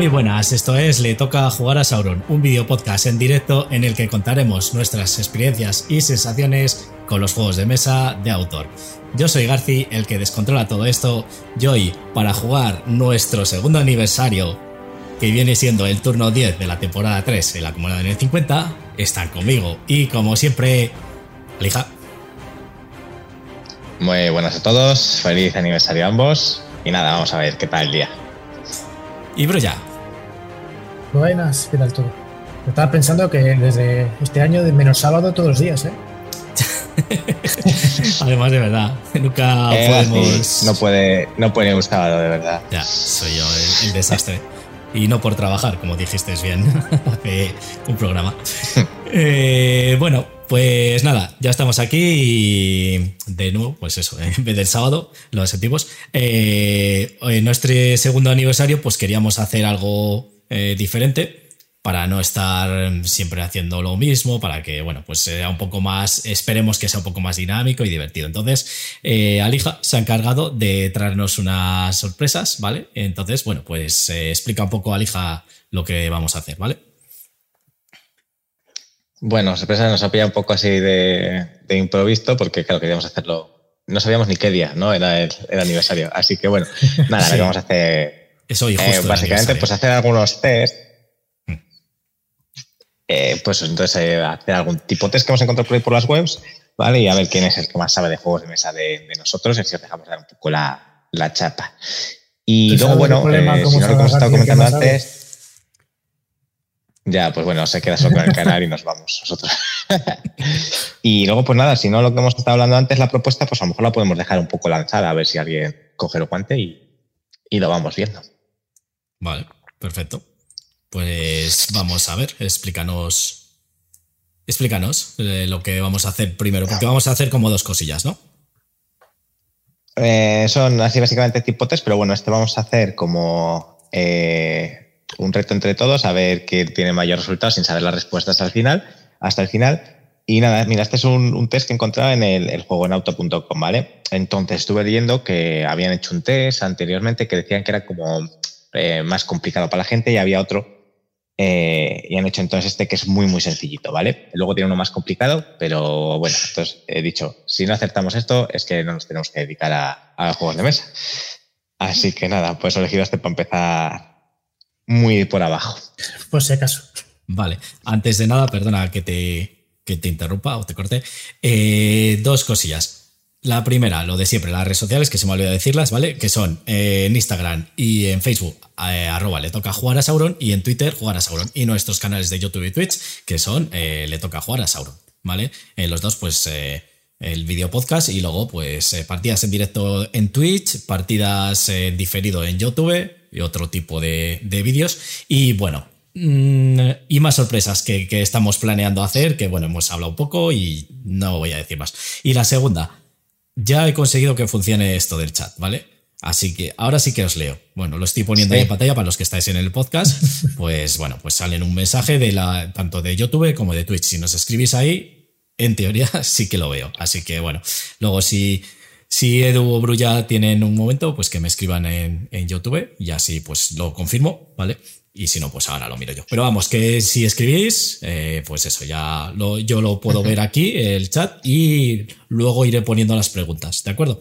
Muy buenas, esto es Le Toca Jugar a Sauron, un video podcast en directo en el que contaremos nuestras experiencias y sensaciones con los juegos de mesa de autor. Yo soy Garci, el que descontrola todo esto, y hoy, para jugar nuestro segundo aniversario, que viene siendo el turno 10 de la temporada 3 en la comunidad en el 50, están conmigo y como siempre, Lija. Muy buenas a todos, feliz aniversario a ambos y nada, vamos a ver qué tal el día. Y Brulla. Buenas, ¿qué tal todo? Estaba pensando que desde este año de menos sábado todos los días, ¿eh? Además, de verdad, nunca Eh, podemos. no puede, no puede un sábado, de verdad. Ya, soy yo el, el desastre. Y no por trabajar, como dijiste bien hace un programa. Eh, bueno, pues nada, ya estamos aquí y de nuevo, pues eso, en vez del sábado, lo sentimos. Eh, en nuestro segundo aniversario, pues queríamos hacer algo eh, diferente para no estar siempre haciendo lo mismo, para que, bueno, pues sea un poco más, esperemos que sea un poco más dinámico y divertido. Entonces, eh, Alija se ha encargado de traernos unas sorpresas, ¿vale? Entonces, bueno, pues eh, explica un poco, Alija, lo que vamos a hacer, ¿vale? Bueno, sorpresa nos ha pillado un poco así de, de improviso porque, claro, queríamos hacerlo. No sabíamos ni qué día, ¿no? Era el, el aniversario. Así que, bueno, nada, Sí. lo que vamos a hacer. Es hoy eh, justo. el básicamente, pues hacer algunos test. Mm. Eh, pues entonces, eh, hacer algún tipo de test que hemos encontrado por ahí por las webs, ¿vale? Y a ver quién es el que más sabe de juegos de mesa de, de nosotros y así os dejamos dar un poco la, la chapa. Y Pues luego, bueno, eh, ¿cómo si no lo que hemos estado comentando antes. Ya, pues bueno, se queda solo con el canal y nos vamos nosotros. y luego, pues nada, si no lo que hemos estado hablando antes, la propuesta, pues a lo mejor la podemos dejar un poco lanzada, a ver si alguien coge el guante y, y lo vamos viendo. Vale, perfecto. Pues vamos a ver, explícanos. Explícanos eh, lo que vamos a hacer primero, porque vamos a hacer como dos cosillas, ¿no? Eh, son así básicamente tipo test, pero bueno, este vamos a hacer como eh, un reto entre todos, a ver quién tiene mayor resultado sin saber las respuestas al final, hasta el final. Y nada, mira, este es un, test que encontraba en el, el juegoenauto.com, ¿vale? Entonces estuve leyendo que habían hecho un test anteriormente que decían que era como eh, más complicado para la gente y había otro eh, y han hecho entonces este que es muy, muy sencillito, ¿vale? Luego tiene uno más complicado, pero bueno, entonces he dicho, si no acertamos esto, es que no nos tenemos que dedicar a, a juegos de mesa. Así que nada, pues he elegido este para empezar muy por abajo. Por si acaso. Vale, antes de nada, perdona que te, que te interrumpa o te corte. Eh, dos cosillas. La primera, lo de siempre, las redes sociales, que se me olvidó decirlas, ¿vale? Que son eh, en Instagram y en Facebook, eh, arroba le toca jugar a Sauron, y en Twitter, jugar a Sauron. Y nuestros canales de YouTube y Twitch, que son eh, le toca jugar a Sauron, ¿vale? Los dos, pues el video podcast y luego, pues partidas en directo en Twitch, partidas en diferido en YouTube y otro tipo de, de vídeos. Y bueno, Mm, y más sorpresas que, que estamos planeando hacer, que bueno, hemos hablado un poco y no voy a decir más. Y la segunda, ya he conseguido que funcione esto del chat, ¿vale? Así que ahora sí que os leo. Bueno, lo estoy poniendo Sí. ahí en pantalla para los que estáis en el podcast. Pues bueno, pues salen un mensaje de la, tanto de YouTube como de Twitch. Si nos escribís ahí, en teoría sí que lo veo. Así que bueno, luego si, si Edu o Brulla tienen un momento, pues que me escriban en, en YouTube y así pues lo confirmo, ¿vale? Y si no, pues ahora lo miro yo. Pero vamos, que si escribís, eh, pues eso, ya lo, yo lo puedo ver aquí, el chat, y luego iré poniendo las preguntas, ¿de acuerdo?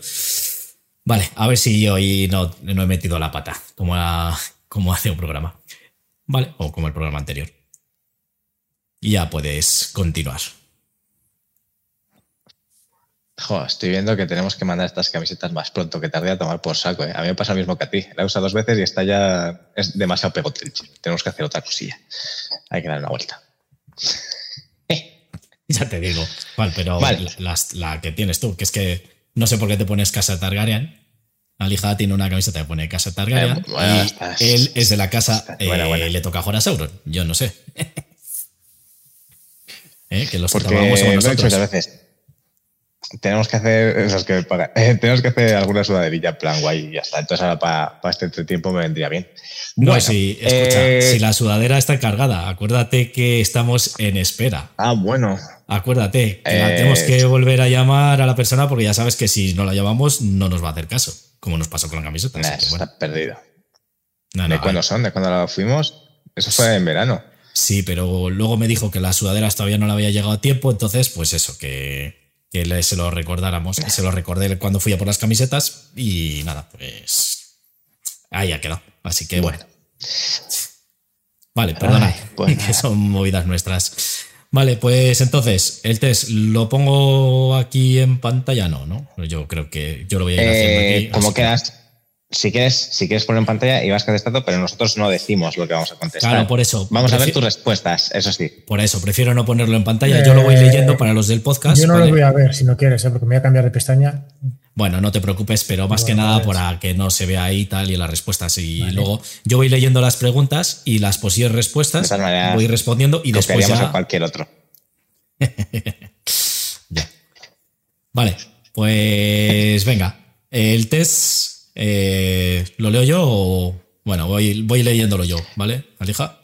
Vale, a ver si hoy no, no he metido la pata, como, a- como hace un programa. Vale, o como el programa anterior. Y ya puedes continuar. Jo, estoy viendo que tenemos que mandar estas camisetas más pronto que tarde a tomar por saco. ¿eh? A mí me pasa lo mismo que a ti. La he usado dos veces y está ya es demasiado pegote. el chip. Tenemos que hacer otra cosilla. Hay que dar una vuelta. Ya te digo. Vale, pero Vale. La, que tienes tú, que es que no sé por qué te pones Casa Targaryen. Alija tiene una camiseta que pone Casa Targaryen. Eh, bueno, y estás- él es de la casa. estás- buena, eh, buena. Le toca a Sauron. Yo no sé. Eh, Que los que Porque lo he nosotros. muchas veces. Tenemos que hacer, los que eh, tenemos que hacer alguna sudaderilla en plan guay y ya está. Entonces ahora para este tiempo me vendría bien. No, Bueno, si, escucha, eh, si la sudadera está cargada, acuérdate que estamos en espera. Ah, bueno. Acuérdate que la Eh, tenemos que volver a llamar a la persona porque ya sabes que si no la llamamos no nos va a hacer caso, como nos pasó con la camiseta. Nah, bueno. está perdido. No, ¿De cuándo a- son? ¿De cuándo fuimos? Eso fue en verano. Sí, pero luego me dijo que las sudaderas todavía no le había llegado a tiempo, entonces, pues eso, que, que le- se lo recordáramos. Se lo recordé cuando fui a por las camisetas y nada, pues ahí ha quedado. Así que bueno. Vale, perdona, Ay, pues que son movidas nuestras. Vale, pues entonces, el test lo pongo aquí en pantalla, no, ¿no? Yo creo que yo lo voy a ir haciendo Eh, aquí. como así que- quieras, si quieres, si quieres poner en pantalla y vas contestando, pero nosotros no decimos lo que vamos a contestar. Claro, por eso. Vamos a ver tus respuestas, eso sí. Por eso, prefiero no ponerlo en pantalla. Yo lo voy Eh, leyendo para los del podcast. Yo no ¿vale? lo voy a ver si no quieres, ¿eh? porque me voy a cambiar de pestaña. Bueno, no te preocupes, pero más que nada pues. para que no se vea ahí tal y las respuestas. Y luego yo voy leyendo las preguntas y las posibles respuestas, maneras, voy respondiendo y después Copiaríamos a ya, cualquier otro. ya. Vale, pues venga. El test, eh, ¿lo leo yo o...? Bueno, voy, voy leyéndolo yo, ¿vale, Alija?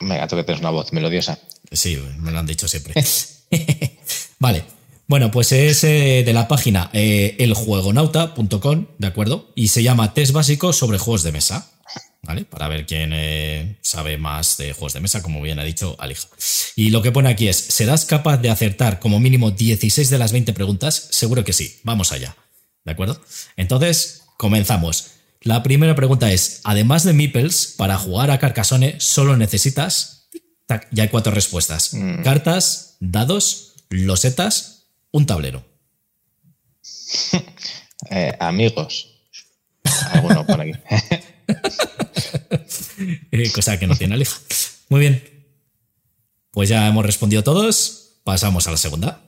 Venga, tú que tienes una voz melodiosa. Sí, me lo han dicho siempre. vale. Bueno, pues es eh, de la página eh, eljuegonauta.com, ¿de acuerdo? Y se llama Test básico sobre juegos de mesa, ¿vale? Para ver quién eh, sabe más de juegos de mesa, como bien ha dicho Alija. Y lo que pone aquí es, ¿serás capaz de acertar como mínimo 16 de las 20 preguntas? Seguro que sí. Vamos allá, ¿de acuerdo? Entonces, comenzamos. La primera pregunta es, además de Meeples, para jugar a Carcassonne solo necesitas... Tac, ya hay cuatro respuestas. Mm. Cartas, dados, losetas, un tablero. Eh, amigos. Alguno por aquí. Eh, cosa que no tiene Alija. Muy bien. Pues ya hemos respondido todos. Pasamos a la segunda.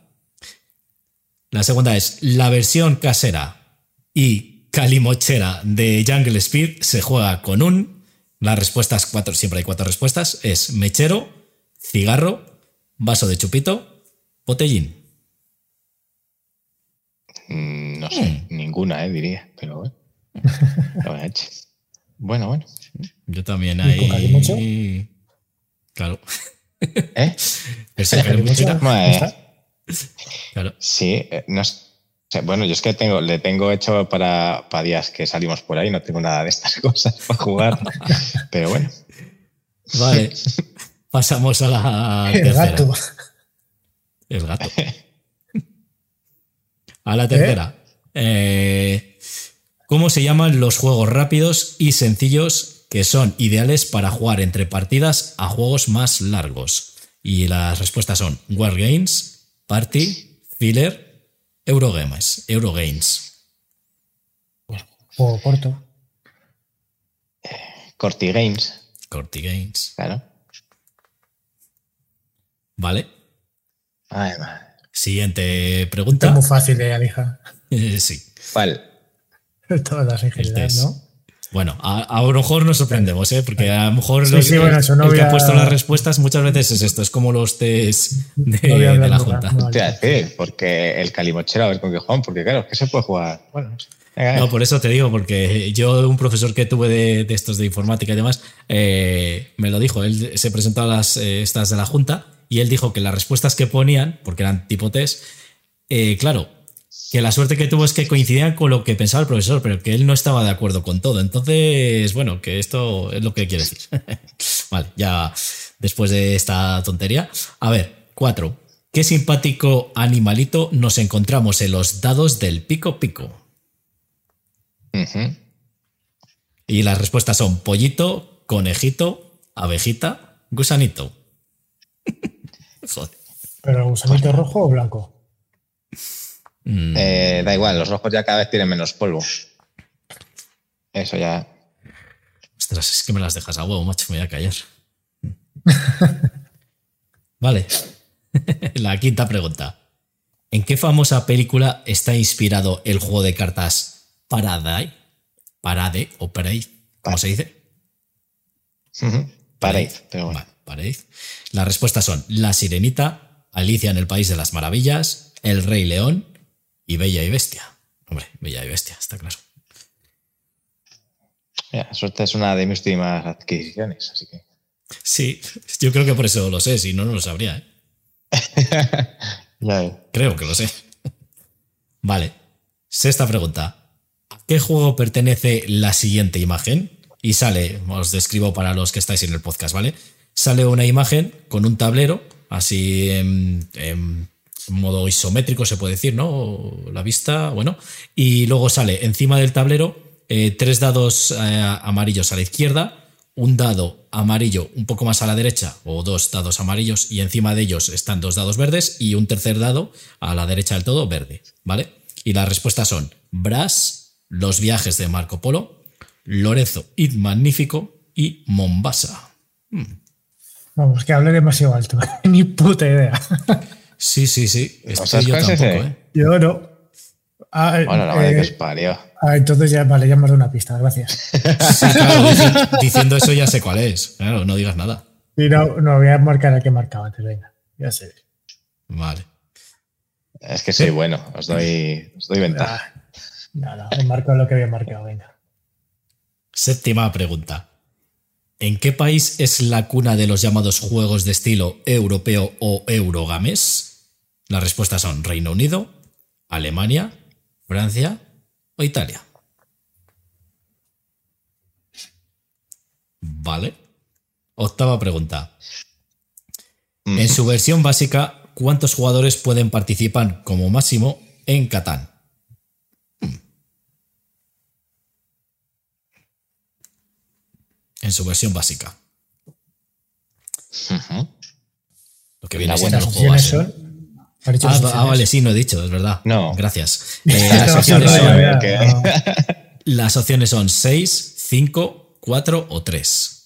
La segunda es la versión casera y calimochera de Jungle Speed se juega con un. Las respuestas, cuatro, siempre hay cuatro respuestas. Es mechero, cigarro, vaso de chupito, botellín. Mm, No sé, ninguna, eh, diría. Pero bueno. Bueno, bueno. Yo también ¿Y con calimocho? hay. Claro. ¿Eh? Versión calimochera. Sí, eh, no sé. Bueno, yo es que tengo, le tengo hecho para, para días que salimos por ahí, no tengo nada de estas cosas para jugar. pero bueno. Vale. Pasamos a la El tercera. gato. El gato. A la tercera. Eh, ¿Cómo se llaman los juegos rápidos y sencillos que son ideales para jugar entre partidas a juegos más largos? Y las respuestas son Wargames, Party, Filler, Eurogames. Eurogames. O corto. Corti Games, Corti Games. claro. Vale. Ay. Siguiente Es pregunta. muy fácil, eh, Alija. Eh, sí. ¿Cuál? Todas las general, test. ¿no? Bueno, a, a lo mejor nos sorprendemos, ¿eh? porque a lo mejor Sí, los- sí, bueno, eso no el que ha puesto las respuestas muchas veces es esto, es como los test de, No de la nunca, Junta. no. Porque el calimochero, a ver con qué juegan, porque claro, es que se puede jugar. Bueno, No, por eso te digo, porque yo, un profesor que tuve de, de estos de informática y demás, eh, me lo dijo. Él se presentó a las eh, estas de la Junta y él dijo que las respuestas que ponían, porque eran tipo test, eh, claro, que la suerte que tuvo es que coincidían con lo que pensaba el profesor, pero que él no estaba de acuerdo con todo. Entonces, bueno, que esto es lo que quiere decir. vale, ya después de esta tontería. A ver, cuatro. ¿Qué simpático animalito nos encontramos en los dados del pico pico? Y las respuestas son pollito, conejito, abejita, gusanito. Joder. Pero gusanito rojo o blanco. Mm, Eh, da igual, los rojos ya cada vez tienen menos polvo. Eso ya. ostras, es que me las dejas a huevo, macho, me voy a callar. vale. La quinta pregunta. ¿En qué famosa película está inspirado el juego de cartas Parade? Parade o Parade, ¿cómo se dice? Pero bueno. Vale, Parade. Las respuestas son La Sirenita, Alicia en el País de las Maravillas, El Rey León y Bella y Bestia. Hombre, Bella y Bestia, está claro. Suerte es una de mis últimas adquisiciones, así que. Sí, yo creo que por eso lo sé, si no, no lo sabría. ¿eh? Ya ves. Creo que lo sé. Vale. Sexta pregunta. ¿A qué juego pertenece la siguiente imagen? Y sale, os describo para los que estáis en el podcast, ¿vale? Sale una imagen con un tablero, así en, en modo isométrico, se puede decir, ¿no? La vista, bueno. Y luego sale encima del tablero eh, tres dados eh, amarillos a la izquierda, un dado amarillo un poco más a la derecha, o dos dados amarillos, y encima de ellos están dos dados verdes, y un tercer dado a la derecha del todo verde, ¿vale? Y las respuestas son Brass, Los viajes de Marco Polo, Lorenzo Id Magnífico y Mombasa. Vamos, que hable demasiado alto. Ni puta idea. Sí, sí, sí. ¿No Estoy yo tampoco? ¿eh? Yo no. Ah, Bueno, la madre eh, que os parió. ah, entonces ya, vale, ya hemos dado una pista, gracias. Sí, claro, dici- diciendo eso ya sé cuál es. Claro, no digas nada. Y no, no, voy a marcar el que marcaba antes, venga. Ya sé. Vale. Es que soy bueno, os doy, os doy ventaja. Ah, no, no, he marcado lo que había marcado, venga. Séptima pregunta. ¿En qué país es la cuna de los llamados juegos de estilo europeo o eurogames? Las respuestas son Reino Unido, Alemania, Francia o Italia. Vale. Octava pregunta. En su versión básica, ¿cuántos jugadores pueden participar como máximo en Catán? En su versión básica. Lo que viene La siendo buena el juego opciones base. son. ¿Has dicho Ah, ah, vale, sí, no he dicho, es verdad. No. Gracias. Eh, las opciones son- no. las opciones son 6, 5, 4 o 3.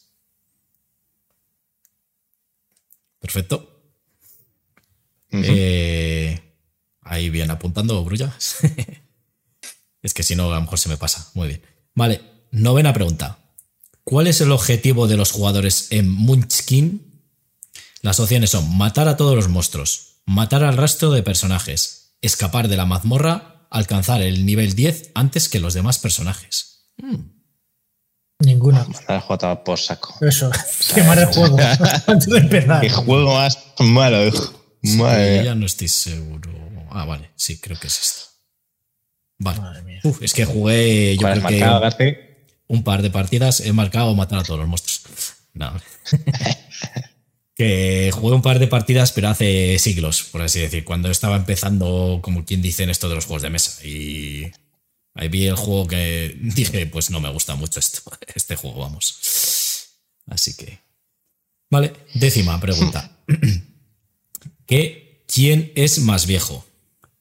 Perfecto. Eh, ahí bien apuntando, Brulla. es que si no, a lo mejor se me pasa. Muy bien. Vale, novena pregunta. ¿Cuál es el objetivo de los jugadores en Munchkin? Las opciones son matar a todos los monstruos, matar al resto de personajes, escapar de la mazmorra, alcanzar el nivel 10 antes que los demás personajes. Ninguna. Mandar al juego a tomar por saco. Eso, quemar el juego antes de empezar. Qué juego más malo, hijo. Sí, Madre mía. ya no estoy seguro. Ah, vale, sí, creo que es esto. Vale. Madre mía. Uf, es que jugué, yo ¿Cuál has creo que marcado, Garci? un par de partidas he marcado matar a todos los monstruos. No. que jugué un par de partidas, pero hace siglos, por así decir, cuando estaba empezando, como quien dice, en esto de los juegos de mesa. Y ahí vi el juego que dije, pues no me gusta mucho esto, este juego, vamos. Así que. Vale, décima pregunta. ¿Qué, ¿Quién es más viejo?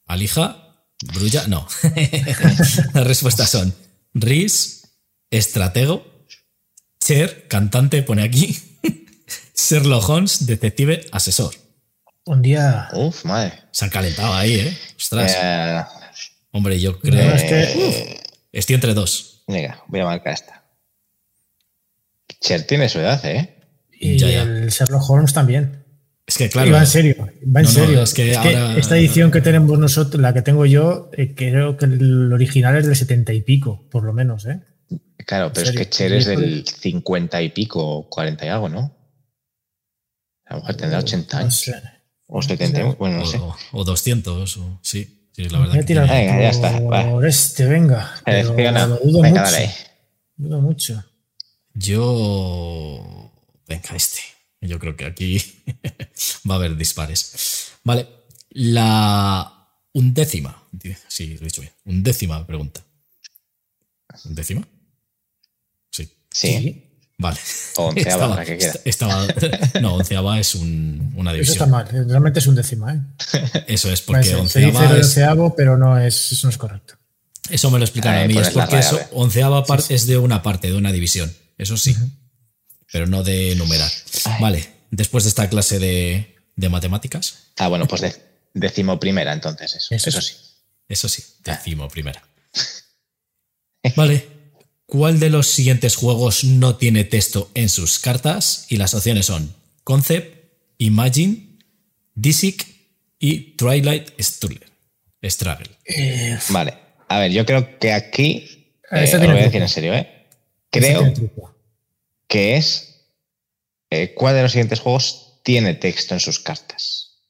¿Alija? ¿Brulla? No. Las respuestas son Riz, estratego, Cher, cantante, pone aquí, Sherlock Holmes, detective, asesor. Un día. Uf, madre. Se han calentado ahí, ¿eh? Ostras. Eh, Hombre, yo creo... es que. Estoy entre dos. venga, voy a marcar esta. Cher tiene su edad, ¿eh? Y Ya, ya. el Sherlock Holmes también. Es que, Y claro... va en serio, va en No, no, serio. es que ahora- esta edición que tenemos nosotros, la que tengo yo, eh, creo que el original es del 70 y pico, por lo menos, ¿eh? Claro, pero es que Cher es del 50 y pico, 40 y algo, ¿no? A lo mejor tendrá 80 No años. O 70, y- bueno, no sé. O, o 200, o, sí. Sí, la verdad. tiene- Venga, ya está, por va. este, venga. pero Selecciona. lo dudo Venga, mucho. dale. Dudo mucho. Yo. Venga, este. Yo creo que aquí va a haber dispares. Vale. La undécima. Sí, lo he dicho bien. Undécima pregunta. ¿Undécima? Sí. Sí. Vale. O onceava, Estaba- la que quiera. estaba- no, onceava es un- una Eso está división. mal. eh, Realmente es un décima, ¿eh? Eso es porque ser, se dice onceava de es. onceavo, pero no es, eso no es correcto. Eso me lo explicaron a mí. Es porque eso, onceava parte es de una parte, de una división. Eso sí. Pero no de numerar. Ay. Vale. Después de esta clase de, de matemáticas, Ah, bueno, pues de, decimo primera, entonces, eso. Eso Eso, sí. sí. eso sí, decimo primera. Vale. ¿Cuál de los siguientes juegos no tiene texto en sus cartas? Y las opciones son Concept, Imagine, Disic y Twilight Struggle. Struggle. Eh, Vale. A ver, yo creo que aquí. Ah, eh, tiene voy a decir en serio, ¿eh? Creo que es. eh, ¿Cuál de los siguientes juegos tiene texto en sus cartas?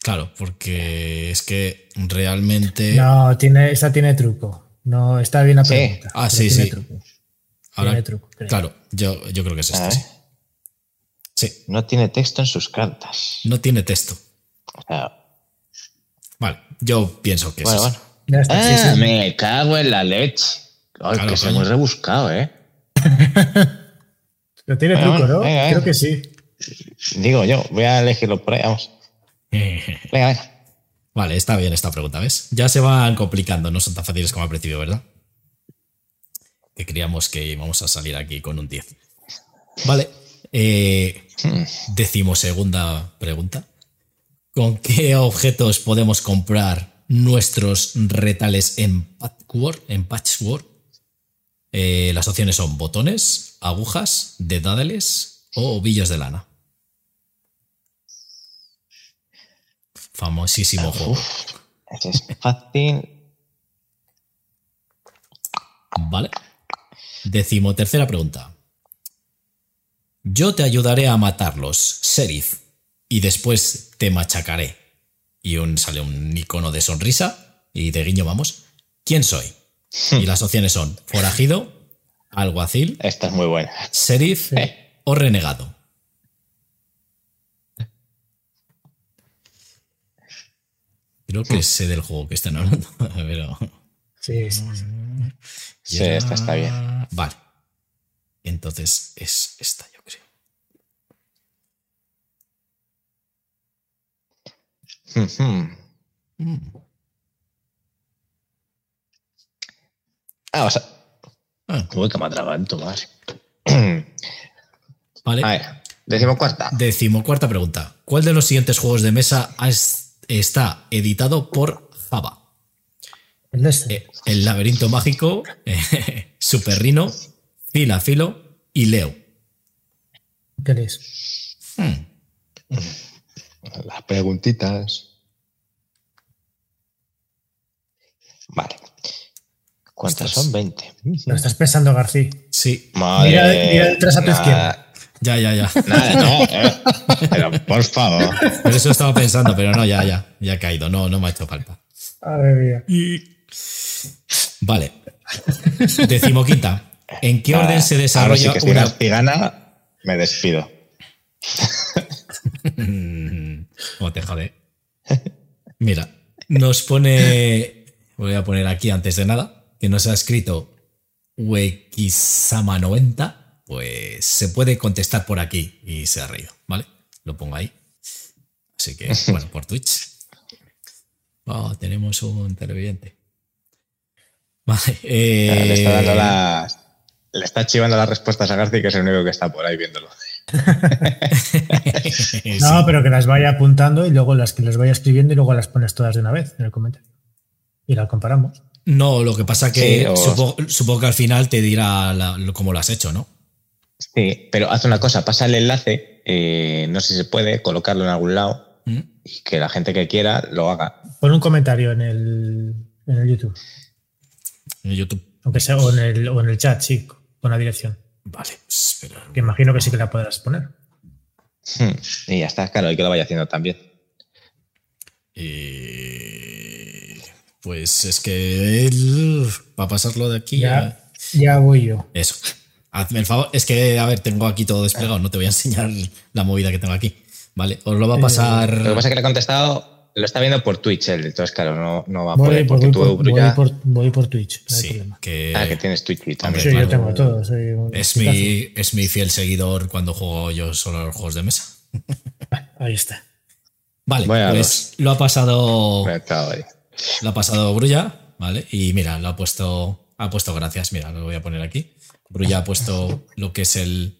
Claro, porque es que realmente. No, tiene, esta tiene truco. No, está bien la Sí. pregunta. Ah, sí, tiene sí. truco. Ahora, Tiene truco, creo. claro, yo, yo creo que es esto. ver. Sí. Sí, No tiene texto en sus cartas. no tiene texto. O sea, Vale, yo pienso que bueno, es bueno. Ya está, sí, Ah, sí. me cago en la leche. Ay, Claro, que soy muy rebuscado, ¿eh? Pero tiene Bueno, truco, ¿no? venga, venga. Creo que sí. Digo yo, voy a elegirlo por ahí, vamos. Venga, venga. Vale, está bien esta pregunta, ¿ves? Ya se van complicando, no son tan fáciles como al principio, ¿verdad? Que creíamos que íbamos a salir aquí con un 10. Vale, eh, decimosegunda pregunta. ¿Con qué objetos podemos comprar nuestros retales en patchwork? En patchwork? Eh, las opciones son botones, agujas, dedales o ovillos de lana. Famosísimo juego. Uf, ese es fácil. Vale. Decimotercera pregunta. Yo te ayudaré a matarlos, sheriff, y después te machacaré. Y un, sale un icono de sonrisa y de guiño, vamos. ¿Quién soy? Y las opciones son forajido, alguacil, Esta es muy buena. sheriff o renegado. Creo que sé del juego que están hablando, pero... Sí, sí, sí. Sí, esta está bien. Vale. Entonces es esta, yo creo. Ujú. Ah, o sea. Ah, Uy, que me atraganto más. Vale. A ver, decimocuarta. Decimocuarta pregunta. ¿Cuál de los siguientes juegos de mesa has- está editado por Java? El de este. Eh, El laberinto mágico, eh, Super Rhino, Fila Filo y Leo. ¿Qué lees? Hmm, Las preguntitas. Vale. ¿Cuántas son? 20. Lo estás pensando, García. Sí, Madre Mira- mira detrás a tu izquierda. Ya, ya, ya. Nada, no, eh. Pero por favor. Por eso estaba pensando, pero no, ya, ya, ya ha caído. No, no me ha hecho falta. Madre mía. Vale. Decimoquinta. ¿En qué orden se Ahora desarrolla sí que si una cigana, me despido. ¿Cómo te jode? Mira, nos pone. Voy a poner aquí antes de nada, que nos ha escrito Wekisama90. Pues se puede contestar por aquí y se ha reído, ¿vale? Lo pongo ahí. Así que, bueno, por Twitch. Oh, tenemos un televidente. Vale. eh, Le está dando las. Le está chivando las respuestas a García, que es el único que está por ahí viéndolo. No, pero que las vaya apuntando y luego las que las vaya escribiendo y luego las pones todas de una vez en el comentario. Y las comparamos. No, lo que pasa que Sí, o- supongo, supongo que al final te dirá la- lo- cómo lo has hecho, ¿no? Sí, pero haz una cosa, pasa el enlace, eh, no sé si se puede colocarlo en algún lado ¿Mm? y que la gente que quiera lo haga. Pon un comentario en el, en el YouTube. En YouTube. Aunque sea, o en el, o en el chat, sí, con la dirección. Vale, espera. Que imagino que sí que la podrás poner. Hmm, Y ya está, claro, y que lo vaya haciendo también. Eh, pues es que él, para pasarlo de aquí Ya, ya voy yo. a- Eso. Hazme el favor. Es que, a ver, tengo aquí todo desplegado. No te voy a enseñar la movida que tengo aquí. Vale, os lo va a pasar. Lo que pasa es que le he contestado, lo está viendo por Twitch él, entonces claro, no, no va a Voy, poder voy porque tú, por, voy ya- por- voy por Twitch. No hay sí, problema. que Ah, que tienes Twitch y también. Sí, claro. yo tengo todo. soy un es, exitazo. mi, es mi fiel seguidor cuando juego yo solo a los juegos de mesa. Ahí está. Vale, Voy pues lo ha pasado. Lo ha pasado Brulla, ¿vale? Y mira, lo ha puesto. Ha puesto gracias. Mira, lo voy a poner aquí. Brulla ha puesto lo que es el.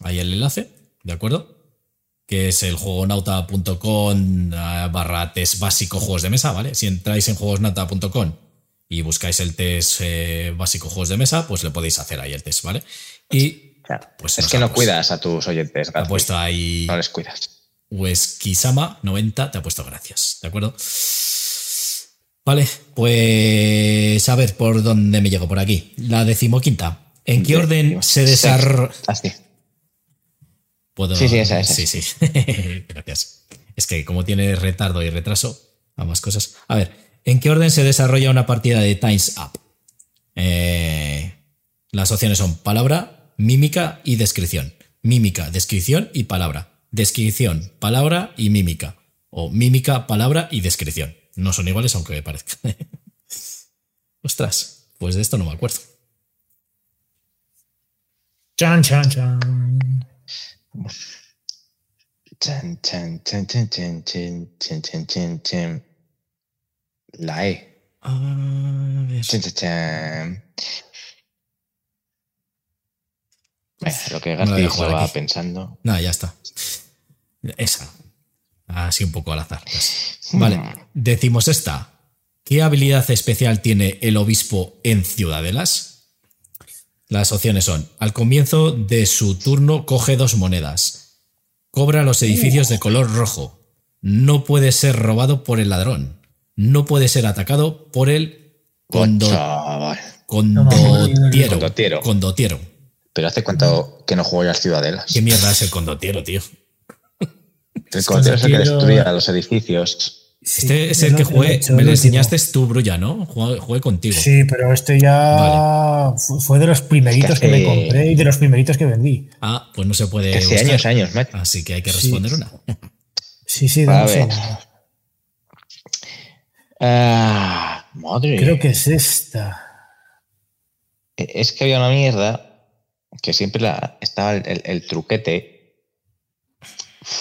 Ahí el enlace, ¿de acuerdo? Que es el juegonauta.com eh, barra test básico juegos de mesa, ¿vale? Si entráis en juegosnauta.com y buscáis el test eh, básico juegos de mesa, pues le podéis hacer ahí el test, ¿vale? Y Claro. Pues es que ha no cuidas a tus oyentes, ha García. puesto ahí. No les cuidas. Weskisama90 te ha puesto gracias, ¿de acuerdo? Vale, pues a ver por dónde me llego por aquí. La decimoquinta. ¿En qué orden se desarrolla? Así. ¿Puedo? Sí, sí, esa, esa. Sí, sí. Gracias. Es que como tiene retardo y retraso, ambas cosas. A ver, ¿En qué orden se desarrolla una partida de Times Up? Eh, las opciones son palabra, mímica y descripción. Mímica, descripción y palabra. Descripción, palabra y mímica. O mímica, palabra y descripción. No son iguales aunque me parezca. Ostras, pues de esto no me acuerdo. Chan, chan, chan. Chan, chan, chan, chan, chan, chan, chan, chan, chan, chan. La E. A ver. Chan, chan, lo que García estaba aquí. pensando. Nada, ya está. Esa. Así un poco al azar. casi. Vale, decimos esta. ¿Qué habilidad especial tiene el obispo en Ciudadelas? Las opciones son, al comienzo de su turno coge dos monedas, cobra los edificios de color rojo, no puede ser robado por el ladrón, no puede ser atacado por el condo- condotiero. Condotiero. Condotiero. Pero hace cuánto que no juego las ciudadelas. ¿Qué mierda es el condotiero, tío? El el que Condotiero- destruye a los edificios. Este es el que he jugué, me lo enseñaste tú, Brulla, ¿no? Jugué, jugué contigo. Sí, pero este ya fu- fue de los primeritos que, me compré y de los primeritos que vendí. Ah, pues no se puede. Hace años, años, mate. Así que hay que Sí. responder una. Sí, sí, A ver. segundo. Ah, madre. Creo que es esta. Es que había una mierda que siempre la, estaba el, el- el truquete.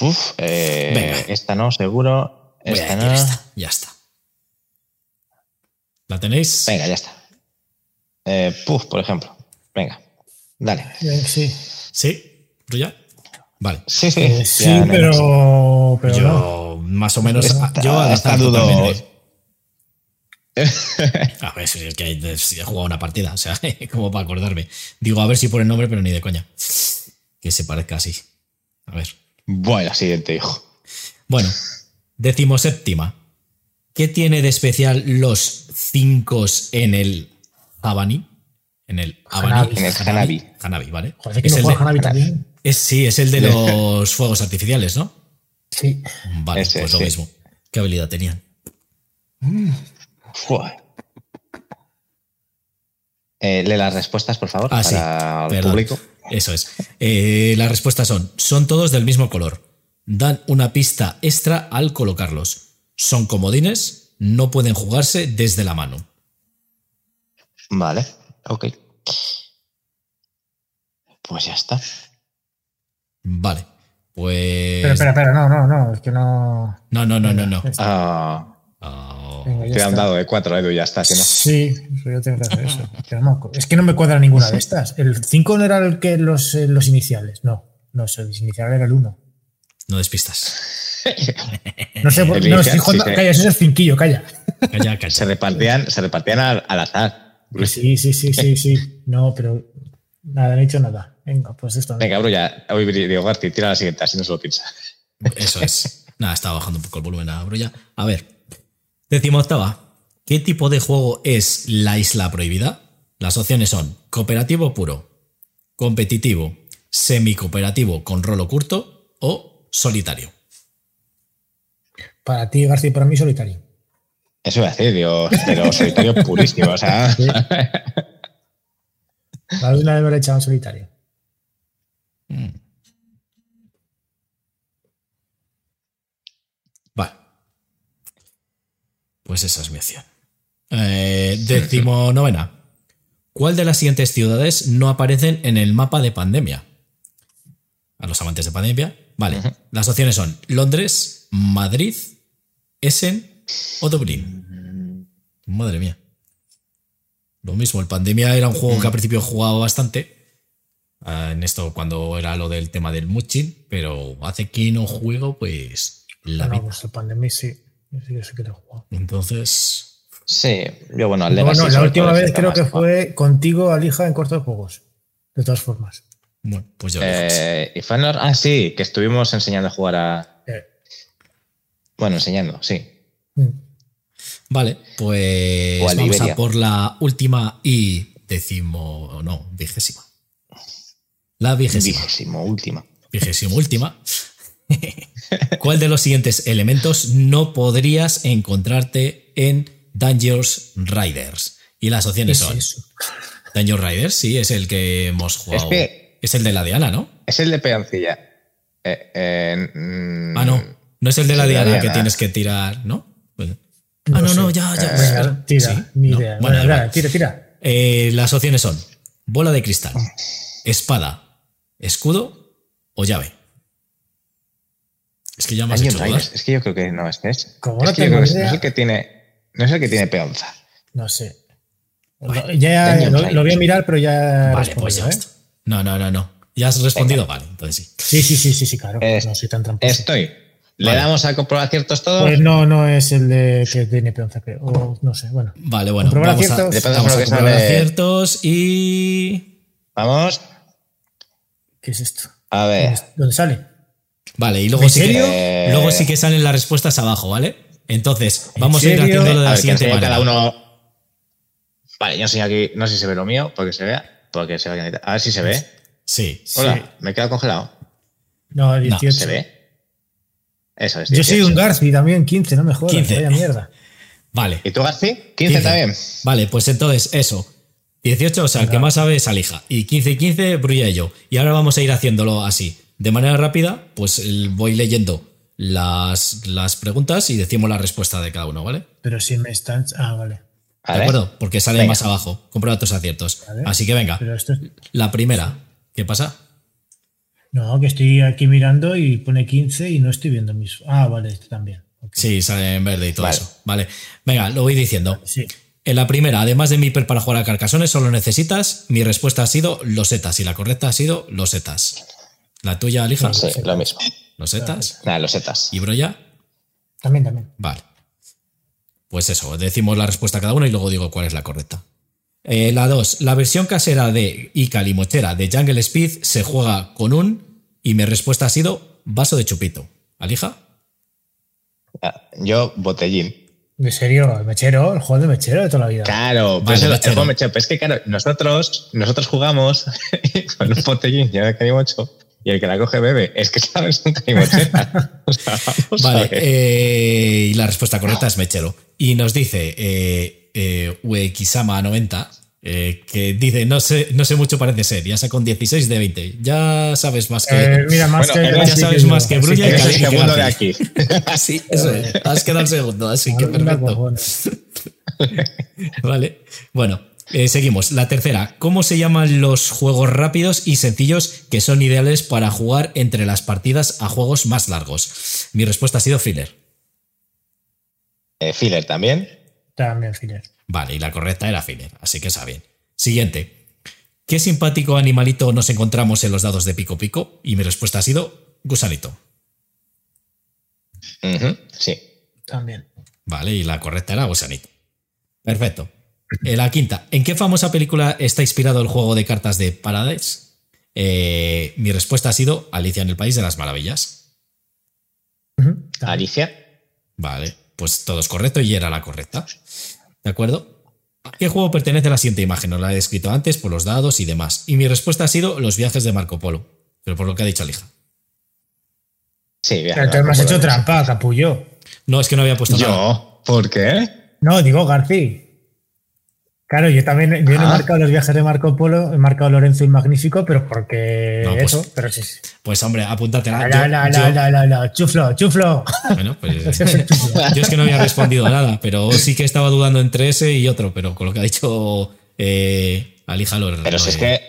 Uf, eh, Venga. esta no, seguro. Voy a Esta no. esta. Ya está. ¿La tenéis? Venga, ya está. Eh, puf, por ejemplo. Venga, dale. Eh, Sí, ¿Sí? ¿Brulla? Vale. Sí, sí. Eh, sí, ya no pero, pero yo, no. más o menos, Esta- yo al esta dudo. A ver, si es que he jugado una partida, o sea, como para acordarme. Digo, a ver si por el nombre, pero ni de coña. Que se parezca así. A ver. Bueno, siguiente, hijo. Bueno, decimoséptima. ¿Qué tiene de especial los cinco en el Habani? En el Habani. En el Hanabi. Hanabi, ¿vale? Joder, que es no el de- Hanabi también. es- sí, es el de los fuegos artificiales, ¿no? Sí. Vale, Ese, pues lo sí. mismo. ¿Qué habilidad tenían? Fua. Eh, lee las respuestas, por favor, Ah, sí, para el perdón. público. Eso es. Eh, las respuestas son, son todos del mismo color. Dan una pista extra al colocarlos. Son comodines, no pueden jugarse desde la mano. Vale, ok. Pues ya está. Vale. Pues... Pero espera, espera, no, no, no, es que no. No, no, no, no, no. Ah, Venga, te han dado de cuatro, Edu, ya está. si no. Sí, yo tengo que hacer eso. Es que no me cuadra ninguna de estas. El 5 no era el que los, eh, los iniciales. No, no, los iniciales era el 1. No despistas. No sé, por- no, inicial, estoy jugando- sí, sí. calla, eso es el cinquillo, calla. Calla, calla. Se repartían, se repartían al, al azar. Sí, sí, sí, sí, sí. No, pero nada, no he hecho nada. Venga, pues esto. no. Venga, bro, ya. Hoy Diego García, tira la siguiente, así no se lo piensa. Eso es. Nada, estaba bajando un poco el volumen a Brulla. A ver. Decimoctava. ¿Qué tipo de juego es la isla prohibida? Las opciones son cooperativo puro, competitivo, semi-cooperativo con rol oculto o solitario. Para ti, García, y para mí, solitario. Eso iba a decir, Dios, pero solitario purísimo, o sea. Sí. La de una vez me lo he echado en solitario. Vale. Pues esa es mi opción. Eh, décimo novena. ¿Cuál de las siguientes ciudades no aparecen en el mapa de pandemia? A los amantes de pandemia. Vale. Las opciones son Londres, Madrid, Essen o Dublín. Madre mía. Lo mismo, el pandemia era un juego que al principio jugaba bastante. ah, en esto cuando era lo del tema del Muchin, pero hace que no juego, pues la no, vida. pues el Pandemic sí. Yo sí que sé que lo he jugado. Entonces, Sí, yo, bueno, al No, Legacy no, la última vez creo que fue contigo, Alija, en corto de juegos. De todas formas. bueno, pues así. Eh, y Fanor, ah, sí, que estuvimos enseñando a jugar a. Eh, Bueno, enseñando, sí. mm. Vale, pues vamos Liberia. a por la última y décimo, no, vigésima. La vigésima. Vigésimo, última. Vigésimo última. ¿Cuál de los siguientes elementos no podrías encontrarte en Dangerous Riders. Y las ¿Qué opciones es son? Dangerous Riders, sí, es el que hemos jugado. que- es el de la Diana, ¿no? Es el de peoncilla. Eh, eh, mm, Ah, no. No es el de la Diana que tienes que tirar, ¿no? Pues- No ah, no, no, ya, ya. Venga, tira, Sí, ni no. idea. Bueno, Bueno, tira, tira. Eh, las opciones son bola de cristal, espada, escudo o llave. Es que ya me has hecho dudar. Es que yo creo que no, es que es. No que yo tengo creo que es- idea. no es el que tiene. No es el que tiene peonza. No sé. Ya lo, lo voy a mirar, pero ya Vale, pues ya ¿eh? No, no, no, no. ¿Ya has respondido? Vale, entonces sí. Sí, sí, sí, sí, sí, claro. Es- no soy tan tramposo. Estoy. ¿Le Vale. damos a comprobar aciertos todos? Pues no, no es el de que tiene peonza, creo. O no sé, bueno. Vale, bueno, Comprobar vamos a, aciertos. Vamos de a lo que comprobar sale. aciertos y... Vamos. ¿Qué es esto? A ver. ¿Dónde, dónde sale? Vale, y luego ¿En sí, que, serio? Eh, luego sí que salen las respuestas abajo, ¿vale? Entonces, ¿En vamos a ir haciéndolo de A la ver, que siguiente manera. cada uno. Vale, yo enseño aquí. No sé si se ve lo mío, porque se vea. Porque se ve. A ver si se ve. Sí. Hola, me he quedado congelado. No, 18. ¿Se ve? Eso es. Yo soy 18. un Garci también, 15, no me jodas. 15. Vaya mierda. Vale. ¿Y tú, Garci? 15, 15. también. Vale, pues entonces eso. 18, o sea, el que más sabe es Alija. Y 15 y 15, Brulla y yo. Y ahora vamos a ir haciéndolo así. De manera rápida, pues voy leyendo las, las preguntas y decimos la respuesta de cada uno, ¿vale? Pero si me están. Ah, vale. ¿De acuerdo? Porque sale Venga. más abajo. Comprueba tus aciertos. Así que venga. Pero esto es. La primera. ¿Qué pasa? No, que estoy aquí mirando y pone 15 y no estoy viendo mis. Ah, vale, este también. Sí, sale en verde y todo Vale. eso. Vale. Venga, lo voy diciendo. Sí. En la primera, además de mi hiper para jugar a Carcasones, solo necesitas. Mi respuesta ha sido losetas y la correcta ha sido losetas. La tuya, Alija. Sí, lo mismo. Losetas. Nada, los setas. ¿Y Broya? También, también. Vale. Pues eso, decimos la respuesta a cada uno y luego digo cuál es la correcta. Eh, la 2. La versión casera de Ica Limochera de Jungle Speed se juega con un. Y mi respuesta ha sido vaso de chupito. ¿Alija? Ah, Yo, botellín. ¿De serio? ¿El mechero? El juego de mechero de toda la vida. Claro, Vale, pues el, el mechero. juego mechero. Pero es que, claro, nosotros, nosotros jugamos con un botellín lleno de canimocho y el que la coge bebe. Es que, ¿sabes? Un canimochera. O sea, Vale, eh, y la respuesta correcta es Mechero. Y nos dice eh, eh, Uekisama90 eh, que dice: no sé, no sé mucho, parece ser. Ya sacó un 16 de 20. Ya sabes más que. Eh, mira, más Bueno, que. ya sabes que más que Brulla y el segundo de aquí. Así, eso es. Has quedado el segundo, así que perfecto. Vale. Bueno, eh, seguimos. La tercera. ¿Cómo se llaman los juegos rápidos y sencillos que son ideales para jugar entre las partidas a juegos más largos? Mi respuesta ha sido filler. Eh, filler también. También, filler. Vale, y la correcta era filler, así que está bien. Siguiente. ¿Qué simpático animalito nos encontramos en los dados de pico pico? Y mi respuesta ha sido gusanito. Sí. También. Vale, y la correcta era gusanito. Perfecto. Eh, la quinta. ¿En qué famosa película está inspirado el juego de cartas de Paradise? Eh, mi respuesta ha sido Alicia en el País de las Maravillas. Alicia. Vale, pues todo es correcto y era la correcta. ¿De acuerdo? ¿A qué juego pertenece la siguiente imagen? Os la he descrito antes por los dados y demás. Y mi respuesta ha sido los viajes de Marco Polo. Pero por lo que ha dicho Alija. Sí, bien. Pero tú me has hecho trampa, capullo. No, es que no había puesto nada. Yo, ¿por qué? No, digo García. Claro, yo también yo no he marcado los viajes de Marco Polo, he marcado Lorenzo y Magnífico, pero porque No, pues, eso, pero sí. sí. Pues hombre, apúntatela. La, la, yo- la, la, la, la, chuflo, chuflo. Bueno, pues yo es que no había respondido nada, pero sí que estaba dudando entre ese y otro, pero con lo que ha dicho eh, Alija lo Pero si es que.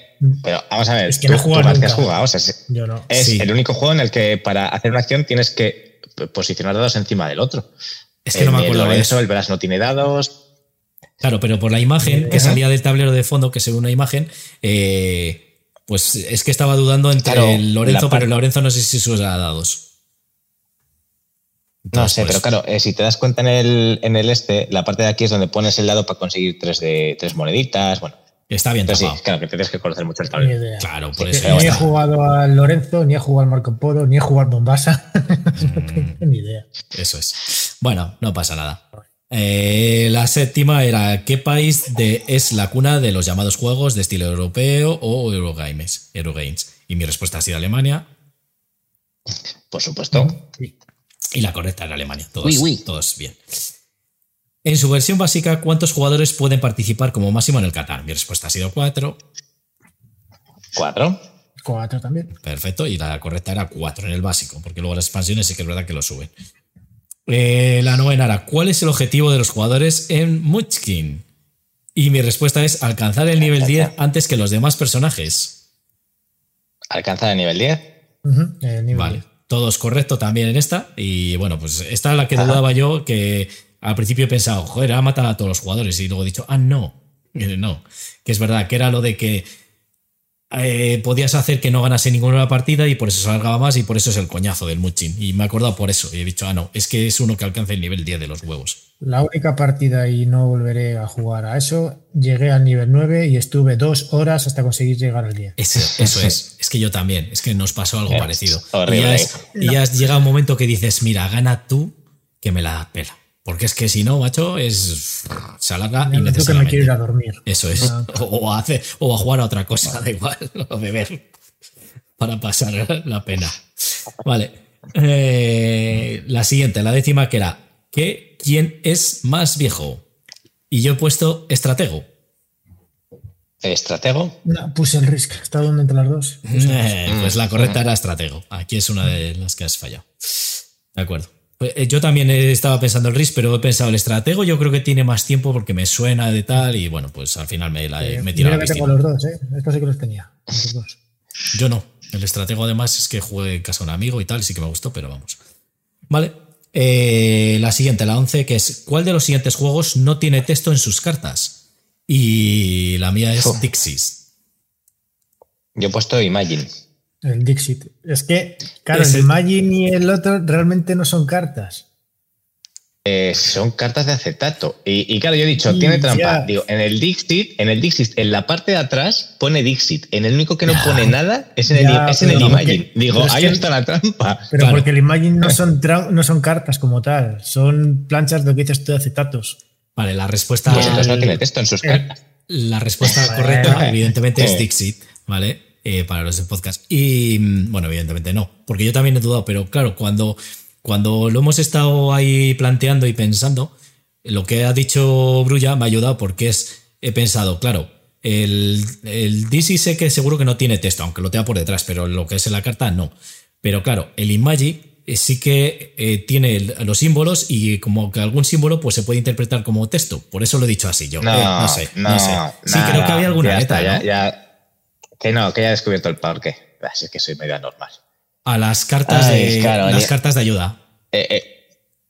Pero vamos a ver. Es que tú, no he jugado tú, has nunca. jugado. O sea, es, Yo no. es Sí. el único juego en el que para hacer una acción tienes que posicionar dados encima del otro. Es que no me acuerdo El de Lorenzo, eso. el Veras no tiene dados. Claro, pero por la imagen que Ajá. salía del tablero de fondo, que se ve una imagen, eh, pues es que estaba dudando entre Claro, el Lorenzo, pero el Lorenzo no sé si se usa dados. No sé, pues, pero claro, eh, si te das cuenta en el, en el este, la parte de aquí es donde pones el dado para conseguir tres, de, tres moneditas. Bueno, Está bien entonces sí, claro, que tienes que conocer mucho el tablero. Claro, por Sí, eso. ni he jugado al Lorenzo, ni he jugado al Marco Polo, ni he jugado al Bombasa. Mm. no tengo ni idea. Eso es. Bueno, no pasa nada. Eh, la séptima era ¿qué país de, es la cuna de los llamados juegos de estilo europeo o Eurogames? Eurogames? Y mi respuesta ha sido Alemania Por supuesto. Sí. y la correcta era Alemania. Todos, todos bien. En su versión básica, ¿cuántos jugadores pueden participar como máximo en el Catán? Mi respuesta ha sido cuatro. ¿Cuatro? Cuatro también. Perfecto, y la correcta era cuatro en el básico, porque luego las expansiones sí que es verdad que lo suben. Eh, la novena era, ¿cuál es el objetivo de los jugadores en Munchkin? Y mi respuesta es alcanzar el nivel 10 antes que los demás personajes. ¿Alcanzar el nivel 10? Ujú, el nivel Vale, todo es correcto también en esta. Y bueno, pues esta es la que dudaba yo, que al principio he pensado, joder, ha matado a todos los jugadores. Y luego he dicho, ah, no, no. Que es verdad, que era lo de que eh, podías hacer que no ganase ninguna partida y por eso se alargaba más y por eso es el coñazo del Muchin. Y me he acordado por eso. Y he dicho, ah, no, es que es uno que alcanza el nivel 10 de los huevos. La única partida y no volveré a jugar a eso, llegué al nivel 9 y estuve dos horas hasta conseguir llegar al 10. Eso, eso es. Es que yo también. Es que nos pasó algo Es parecido. horrible. Y ya, es- y ya es- llega un momento que dices, mira, gana tú que me la pela. Porque es que si no, macho, es. Se alarga Yo que me innecesariamente. quiero ir a dormir. Eso es. Ah. O, a hacer, o a jugar a otra cosa, da igual, o beber. Para pasar la pena. Vale. Eh, la siguiente, la décima, que era que ¿quién es más viejo? Y yo he puesto estratego. ¿Estratego? No, puse el Risk. ¿Está donde entre las dos? Eh, pues la correcta era estratego. Aquí es una de las que has fallado. De acuerdo. Pues, eh, Yo también eh, estaba pensando el RIS, pero he pensado el estratego. Yo creo que tiene más tiempo porque me suena de tal. Y bueno, pues al final me, la, he- me la que tengo los dos, ¿eh? Estos sí que los tenía. Los dos. Yo no. El estratego, además, es que jugué en casa de un amigo y tal, y sí que me gustó, pero vamos. Vale. Eh, la siguiente, la 11, que es: ¿Cuál de los siguientes juegos no tiene texto en sus cartas? Y la mía es Oh. Dixis. Yo he puesto Imagine. El Dixit. Es que, claro, el Imagine y el otro realmente no son cartas. Eh, son cartas de acetato. Y, y claro, yo he dicho, Y tiene trampa. ya. Digo, en el Dixit, en el Dixit, en la parte de atrás pone Dixit. En el único que no pone nada es en el, es en el Imagine. porque- Digo, ahí está la trampa. Pero Claro. porque el Imagine no son, tra- no son cartas como tal. Son planchas de lo que dices tú de acetatos. Vale, la respuesta. Pues entonces no tiene texto en sus Eh, cartas. La respuesta Bueno. correcta, evidentemente, es Eh. Dixit, ¿vale? Eh, para los de podcast. Y mm, bueno, evidentemente no, porque yo también he dudado, pero claro, cuando, cuando lo hemos estado ahí planteando y pensando, lo que ha dicho Brulla me ha ayudado porque es, he pensado, claro, el, el DC sé que seguro que no tiene texto, aunque lo tenga por detrás, pero lo que es en la carta no. Pero claro, el Imagi eh, sí que eh, tiene los símbolos y como que algún símbolo pues se puede interpretar como texto. Por eso lo he dicho así yo. No, Eh, no sé, no, no, sé. Sí, nada. creo que había alguna Ya letra, está, ya- ¿no? ya- que no, que ya he descubierto el porqué. Así es que soy medio anormal. A las cartas Ay, de claro, las cartas de ayuda. Eh, eh,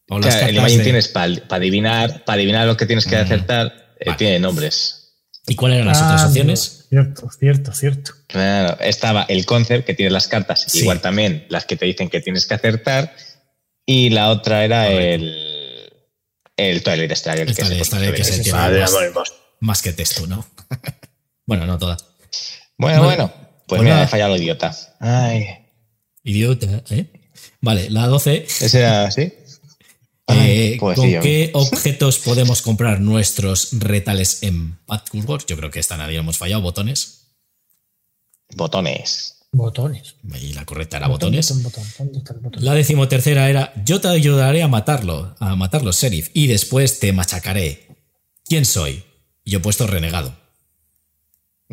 O las claro, el Imagine de- tienes para adivinar, para adivinar lo que tienes que Mm. acertar, eh, Vale. tiene nombres. ¿Y cuáles eran las Ah, otras opciones? Cierto, cierto, cierto. Claro, estaba el concept que tiene las cartas, Sí. igual también las que te dicen que tienes que acertar, y la otra era el, el Twilight Struggle. El que se Twilight que se más-. Más que texto, ¿no? bueno, no todas. Bueno, Vale. bueno, pues, Pues nada. he fallado idiota. Ay, Idiota, ¿eh? Vale, la 12. ese era así. Eh, pues ¿Con sí, qué objetos podemos comprar nuestros retales en Padkurgor? Yo creo que esta nadie hemos fallado. Botones. Botones. Botones. Y la correcta era botones. Botón, botón, botón. ¿Dónde está el botón? La decimotercera era yo te ayudaré a matarlo, a matarlo, sheriff, y después te machacaré. ¿Quién soy? Yo he puesto renegado.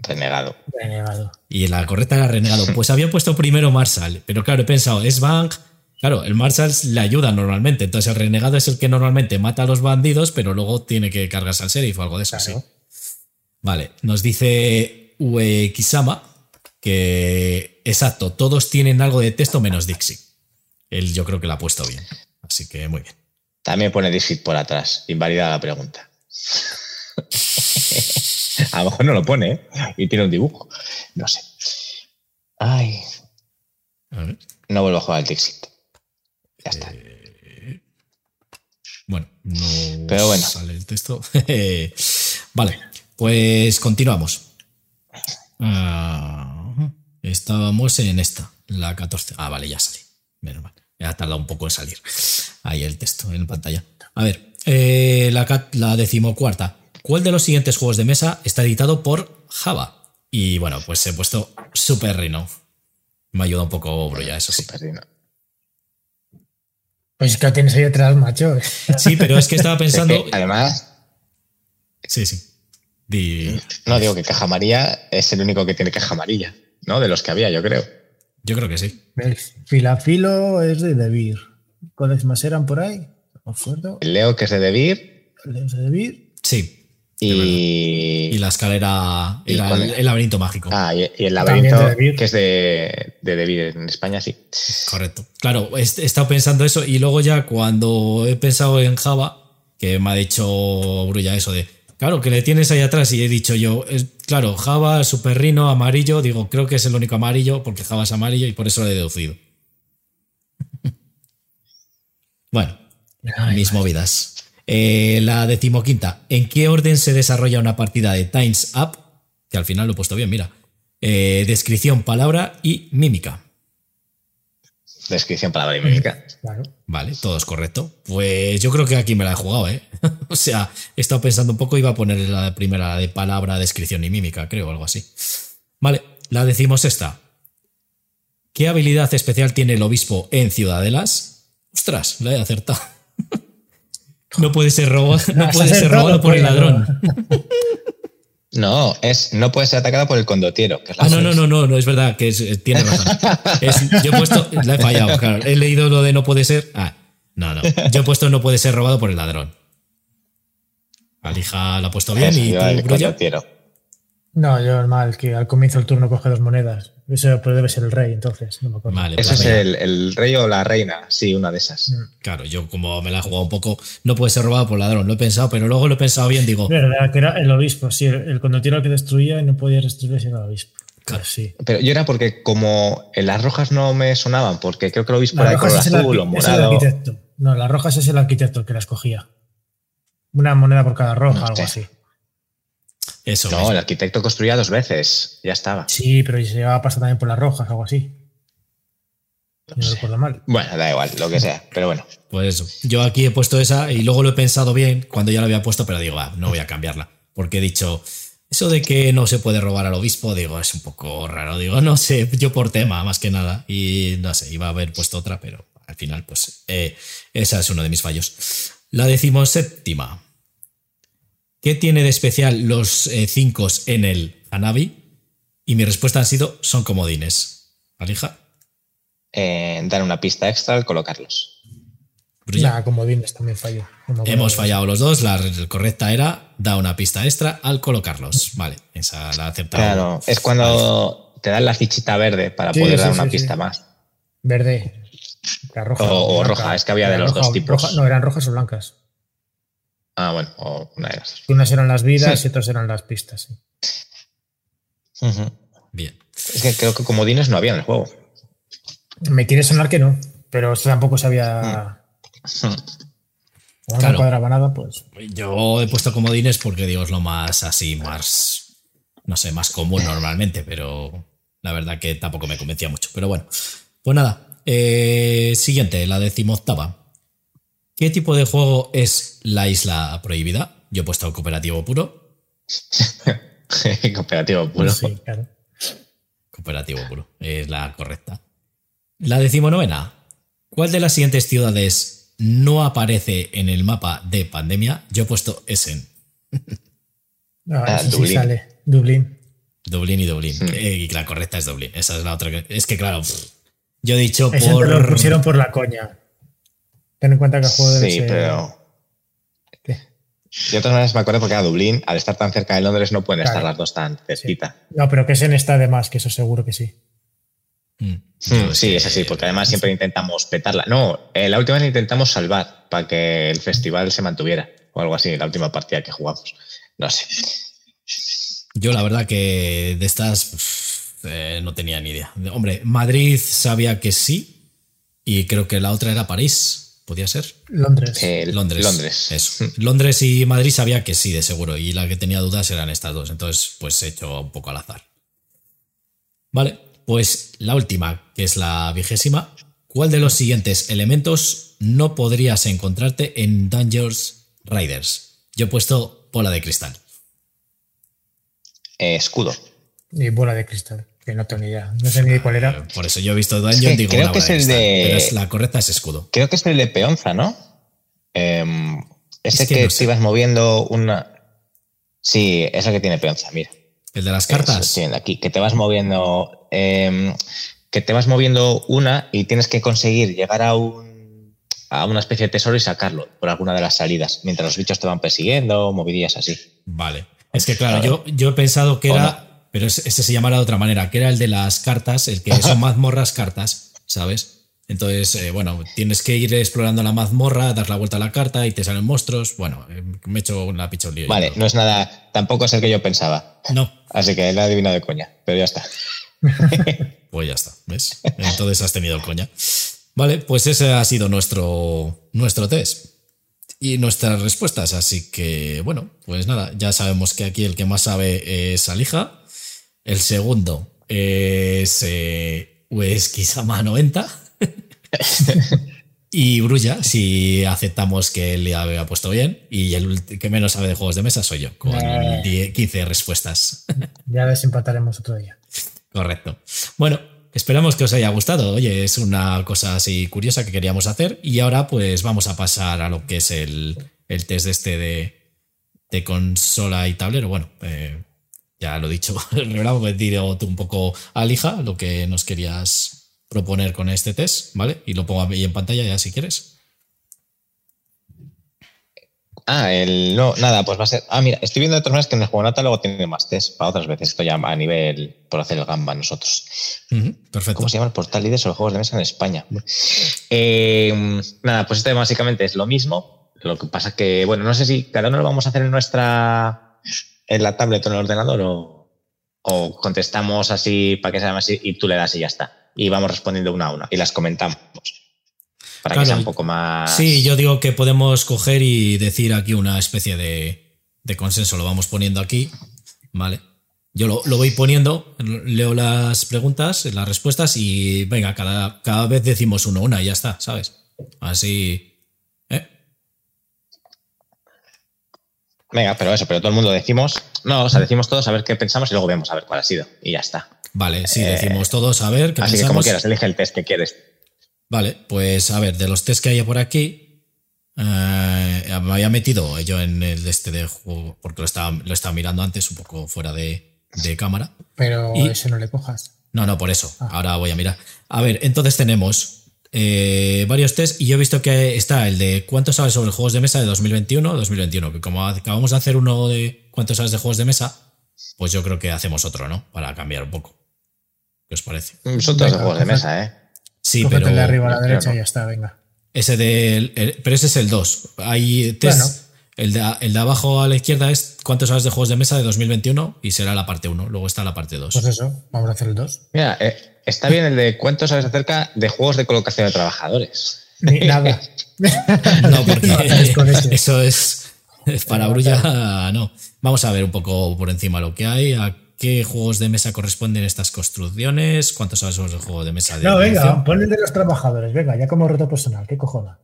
Renegado. Renegado. Y la correcta era renegado. Pues había puesto primero Marshall, pero claro, he pensado, es Bank. Claro, el Marshall le ayuda normalmente, entonces el renegado es el que normalmente mata a los bandidos, pero luego tiene que cargarse al sheriff o algo de eso, Claro. sí. Vale, nos dice Ue Kisama que, exacto, todos tienen algo de texto menos Dixie. Él yo creo que la ha puesto bien, así que muy bien. También pone Dixit por atrás. Invalida la pregunta. A lo mejor no lo pone, ¿eh? Y tiene un dibujo. No sé. Ay, A ver. no vuelvo a jugar al Dixit. Ya está. Bueno, no Pero bueno. sale el texto. vale, pues continuamos. Ah, estábamos en esta, la 14. Ah, vale, ya salí. Menos mal. Ha tardado un poco en salir. Ahí el texto en pantalla. A ver, eh, la, la decimocuarta. ¿Cuál de los siguientes juegos de mesa está editado por Java? Y bueno, pues he puesto Super Rhino. Me ayuda un poco Broya, eso sí. Super Dino. Pues es que tienes ahí atrás, macho. Sí, pero es que estaba pensando. Es que, además, Sí, sí. Di- no digo que caja amarilla es el único que tiene caja amarilla, ¿no? De los que había, yo creo. Yo creo que sí. Filafilo es de Debir. ¿Cuáles más eran por ahí? No me acuerdo. El Leo, que es de Debir, ¿Es de Debir? Sí. Y, Y la escalera ¿Y era cuál el, laberinto mágico. ah, y, y el laberinto, que es de, de Debir en España, sí. Correcto. Claro, he he estado pensando eso y luego ya cuando he pensado en Java, que me ha dicho Brulla eso de, claro, que le tienes ahí atrás y he dicho yo, es- claro, Java, Super Rhino, amarillo, digo, creo que es el único amarillo porque Java es amarillo y por eso lo he deducido. bueno, Ay, mis movidas. Eh, la decimoquinta, ¿en qué orden se desarrolla una partida de Times Up? Que al final lo he puesto bien, mira. Eh, descripción, palabra y mímica. Descripción palabra y mímica. Claro. Vale, todo es correcto. Pues yo creo que aquí me la he jugado, ¿eh? o sea, he estado pensando un poco, iba a poner la primera la de palabra, descripción y mímica, creo, algo así. Vale, la decimos esta. ¿Qué habilidad especial tiene el obispo en Ciudadelas? Ostras, la he acertado. no puede ser robado, no puede ser robado por el ladrón. No, es no puede ser atacada por el condotiero, que es la Ah, no, no, no, no, no, es verdad que es, eh, tiene razón. Es- yo he puesto, la he fallado, claro. He leído lo de no puede ser. Ah, no, no. Yo he puesto no puede ser robado por el ladrón. Alija la ha puesto bien Es y tú, el Brulla? condotiero. No, yo mal, que al comienzo del turno coge dos monedas. Eso pero debe ser el rey, entonces. No me acuerdo. Vale, Eso pues es el, el rey o la reina, sí, una de esas. Claro, yo como me la he jugado un poco, no puede ser robado por ladrón. Lo he pensado, pero luego lo he pensado bien, digo, verdad, que era el obispo, sí. El condotiero el que destruía y no podía destruir sin el obispo. Claro. Sí. Pero yo era porque como en las rojas no me sonaban, porque creo que el obispo Las era de color azul o arqui- es el morado. arquitecto. No, las rojas es el arquitecto que las cogía. Una moneda por cada roja, No algo sé. así. Eso. No, mismo. el arquitecto construía dos veces, ya estaba. Sí, pero se llevaba pasta también por las rojas, algo así. No recuerdo mal. Bueno, da igual, lo que sea, pero bueno. Pues eso. Yo aquí he puesto esa y luego lo he pensado bien cuando ya la había puesto, pero digo, ah, no voy a cambiarla. Porque he dicho, eso de que no se puede robar al obispo, digo, es un poco raro. Digo, no sé, yo por tema, más que nada. Y no sé, iba a haber puesto otra, pero al final, pues, eh, esa es uno de mis fallos. La decimoséptima. ¿Qué tiene de especial los eh, cinco en el Hanabi? Y mi respuesta han sido, son comodines. ¿Alija? Eh, dar una pista extra al colocarlos. Brulla. Nada, como Dines también falló. No Hemos fallado los dos. La correcta era da una pista extra al colocarlos. Vale, esa la he aceptado. Claro, es cuando te dan la fichita verde para Sí, poder sí, dar sí, una sí. pista más. Verde. La roja. O- roja, es que había de los roja dos tipos. roja- no, eran rojas o blancas. Ah, bueno, o una de las. Unas eran las vidas Sí. y otras eran las pistas. sí. Bien. Es que creo que comodines no había en el juego. Me quiere sonar que no, pero esto tampoco sabía. Como no Claro. cuadraba nada, pues. Yo he puesto comodines porque digo es lo más así, más. No sé, más común normalmente, pero la verdad que tampoco me convencía mucho. Pero bueno, pues nada. eh, siguiente, la decimoctava. ¿Qué tipo de juego es la isla prohibida? Yo he puesto cooperativo puro. Cooperativo puro. Sí, claro. Cooperativo puro, es la correcta. La decimonovena. ¿Cuál de las siguientes ciudades no aparece en el mapa de pandemia? Yo he puesto Essen, Ah, Ah, sí Dublín. sale. Dublín. Dublín y Dublín. Hmm. Eh, y la correcta es Dublín. Esa es la otra. que- Es que claro, pff, yo he dicho Ese por. te lo pusieron por la coña. Ten en cuenta que el juego debe Sí, ser- pero. ¿Qué? De otras maneras me acuerdo porque a Dublín, al estar tan cerca de Londres, no pueden Claro. estar las dos tan cerquita. No, pero que Essen está de más, que eso seguro que sí. Mm, Mm, sí, es así, porque además siempre intentamos petarla. No, eh, la última vez la intentamos salvar para que el festival se mantuviera o algo así, la última partida que jugamos. No sé. Yo la verdad que de estas pff, eh, no tenía ni idea. Hombre, Madrid sabía que sí y creo que la otra era París. ¿Podía ser? Londres. Eh, Londres. Londres. Eso. Londres y Madrid sabía que sí, de seguro. Y la que tenía dudas eran estas dos. Entonces, pues he hecho un poco al azar. Vale, pues la última, que es la vigésima. ¿Cuál de los siguientes elementos no podrías encontrarte en Dungeons Riders? Yo he puesto bola de cristal. Eh, escudo. Y bola de cristal. Que no tengo ni idea. No sé ni cuál era. Por eso yo he visto Dungeon, que digo, creo que es el de- pero es- la correcta es escudo. Creo que es el de Peonza, ¿no? Em, ese Es que que, no sé. te ibas moviendo una. Sí, es el que tiene Peonza, mira. El de las Eso, cartas. sí, el de aquí, que te vas moviendo. em, que te vas moviendo una y tienes que conseguir llegar a un a una especie de tesoro y sacarlo por alguna de las salidas, mientras los bichos te van persiguiendo, movidillas así. Vale. Es que claro, yo, yo he pensado que ¿O era, pero ese, ese se llamará de otra manera, que era el de las cartas, el que son mazmorras cartas, ¿sabes? Entonces, eh, bueno, tienes que ir explorando la mazmorra, dar la vuelta a la carta y te salen monstruos. Bueno, eh, me he hecho una picha. Vale, no es nada, tampoco es el que yo pensaba. No, Así que la he adivinado de coña, pero ya está. pues ya está, ¿ves? Entonces has tenido coña. Vale, pues ese ha sido nuestro, nuestro test y nuestras respuestas. Así que, bueno, pues nada, ya sabemos que aquí el que más sabe es Alija. El segundo es eh, Uesquisama 90. y Brulla, si aceptamos que él le había puesto bien. Y el que menos sabe de juegos de mesa soy yo, con Eh. 10 15 respuestas. Ya desempataremos otro día. Correcto. Bueno, esperamos que os haya gustado. Oye, es una cosa así curiosa que queríamos hacer. Y ahora, pues vamos a pasar a lo que es el, el test de este de, de consola y tablero. Bueno, eh, ya lo he dicho, vamos a pedir tú un poco a Lija lo que nos querías proponer con este test, ¿vale? Y lo pongo ahí en pantalla ya si quieres. Ah, el. No, nada, pues va a ser. Ah, mira, estoy viendo de todas maneras que en el juego Nata luego tiene más test para otras veces. Esto ya a nivel por hacer el gamba nosotros. Perfecto. ¿Cómo se llama el portal líder sobre juegos de mesa en España? Eh, nada, pues este básicamente es lo mismo. Lo que pasa que, bueno, no sé si cada uno lo vamos a hacer en nuestra. En la tablet o en el ordenador o, o contestamos así para que sea más y tú le das y ya está. Y vamos respondiendo una a una y las comentamos. Para Claro. que sea un poco más. Sí, yo digo que podemos coger y decir aquí una especie de, de consenso. Lo vamos poniendo aquí, ¿vale? Yo lo, lo voy poniendo, leo las preguntas, las respuestas y venga, cada, cada vez decimos uno, una y ya está, ¿sabes? Así. ¿eh? Venga, pero eso, pero todo el mundo decimos. No, o sea, decimos todos a ver qué pensamos y luego vemos a ver cuál ha sido. Y ya está. Vale, sí, decimos todos, a ver qué Así que pensamos. como quieras, elige el test que quieres. Vale, pues a ver, de los test que hay por aquí, eh, me había metido yo en el de este de juego, porque lo estaba, lo estaba mirando antes, un poco fuera de, de cámara. Pero Y- ese no le cojas. No, no, por eso. Ahora voy a mirar. A ver, entonces tenemos eh, varios test y yo he visto que está el de cuánto sabes sobre juegos de mesa de 2021 2021. Que como acabamos de hacer uno de cuánto sabes de juegos de mesa, pues yo creo que hacemos otro, ¿no? Para cambiar un poco. ¿Qué os parece? Son todos de Venga, juegos de mesa, ¿eh? Sí, Cógete pero. el de arriba a la derecha claro. y ya está, venga. Ese de. el- pero ese es el 2. Hay test. Bueno. El, de, el de abajo a la izquierda es cuánto sabes de juegos de mesa de 2021 y será la parte 1. Luego está la parte 2. Pues eso, vamos a hacer el 2. Mira, eh, está bien el de cuánto sabes acerca de juegos de colocación de trabajadores. Ni nada. No, porque Es con eso es, es para Brulla, no. Vamos a ver un poco por encima lo que hay, a qué juegos de mesa corresponden estas construcciones, cuántos sabes sobre el juego de mesa de No, venga, pon el de los trabajadores, venga, ya como reto personal, qué cojona.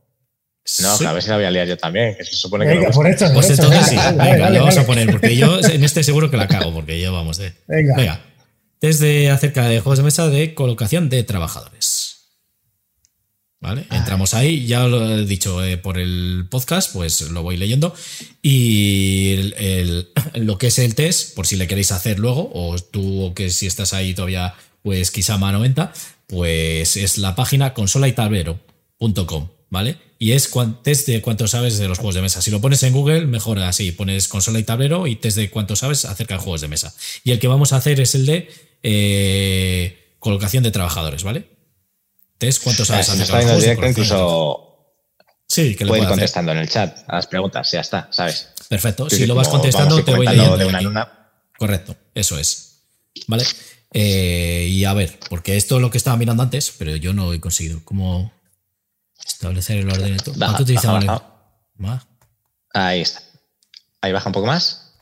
No, Sí. a ver si la voy a liar yo también, que se supone que Venga, me por hecho. Pues por hecho, entonces sí, venga, venga, dale, dale, le vamos a poner, porque yo en este seguro que la cago, porque yo vamos de. Venga. Desde acerca de juegos de mesa de colocación de trabajadores. ¿Vale? Entramos ahí, ya lo he dicho eh, por el podcast, pues lo voy leyendo. Y el- el- lo que es el test, por si le queréis hacer luego, o tú que si estás ahí todavía, pues Kisama 90, pues es la página consola y tablero.com, ¿vale? Y es test de cuánto sabes de los juegos de mesa. Si lo pones en Google, mejor así, pones consola y tablero y test de cuánto sabes acerca de juegos de mesa. Y el que vamos a hacer es el de eh, colocación de trabajadores, ¿vale? Test cuánto O sea, sabes si está en directo, trabajadores. incluso Sí, que ir puedo hacer. contestando en el chat a las preguntas, ya está, ¿sabes? Perfecto. Sí, Si lo vas contestando, ir te voy leyendo. de una en. Correcto, eso es. ¿Vale? Eh, y a ver, porque esto es lo que estaba mirando antes, pero yo no he conseguido. ¿Cómo establecer el orden? de todo? Baja, ¿Cuánto utilizamos? baja, el- Más. Ahí está. Ahí baja un poco más.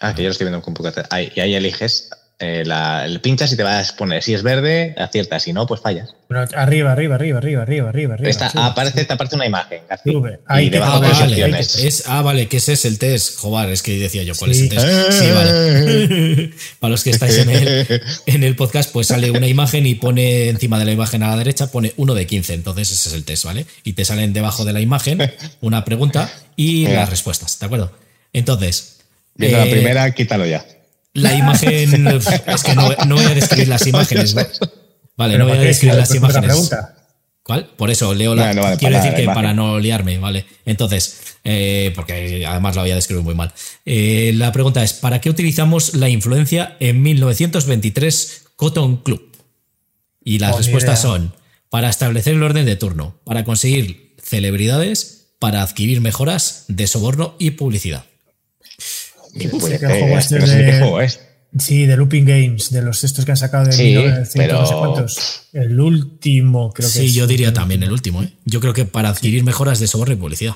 Ah, que yo lo estoy viendo un poco atrás. Ahí, y ahí eliges eh, la, el pinchas y te vas a poner. Si es verde, aciertas. Si no, pues fallas. Pero arriba, arriba, arriba, arriba, arriba, arriba. arriba Esta, aparece, sube. te aparece una imagen. Garci, Sube. y Ahí te debajo Ah, vale. Es, ah, vale, que ese es el test. Joder, es que decía yo, ¿cuál Sí. es el test? Sí, vale. Para los que estáis en el, en el podcast, pues sale una imagen y pone encima de la imagen a la derecha, pone 1 de 15. Entonces ese es el test, ¿vale? Y te salen debajo de la imagen una pregunta y las respuestas, ¿de acuerdo? Entonces. Viendo la eh, primera, quítalo ya. La imagen. Es que no, no voy a describir las imágenes. ¿no? Vale, Pero no voy a describir las imágenes. ¿Cuál? Por eso leo la. No, no vale quiero decir que para no liarme, ¿vale? Entonces, eh, porque además la voy a describir muy mal. Eh, la pregunta es: ¿para qué utilizamos la influencia en 1923 Cotton Club? Y las Oh, respuestas son: para establecer el orden de turno, para conseguir celebridades, para adquirir mejoras de soborno y publicidad. Puede el ser, juego es este que no sé ni qué de- juego es. Sí, de Looping Games, de los estos que han sacado de Sí, 1900, no sé cuántos. El último, creo que Sí, es. yo diría también el último, ¿eh? Yo creo que para adquirir mejoras de soborno y publicidad.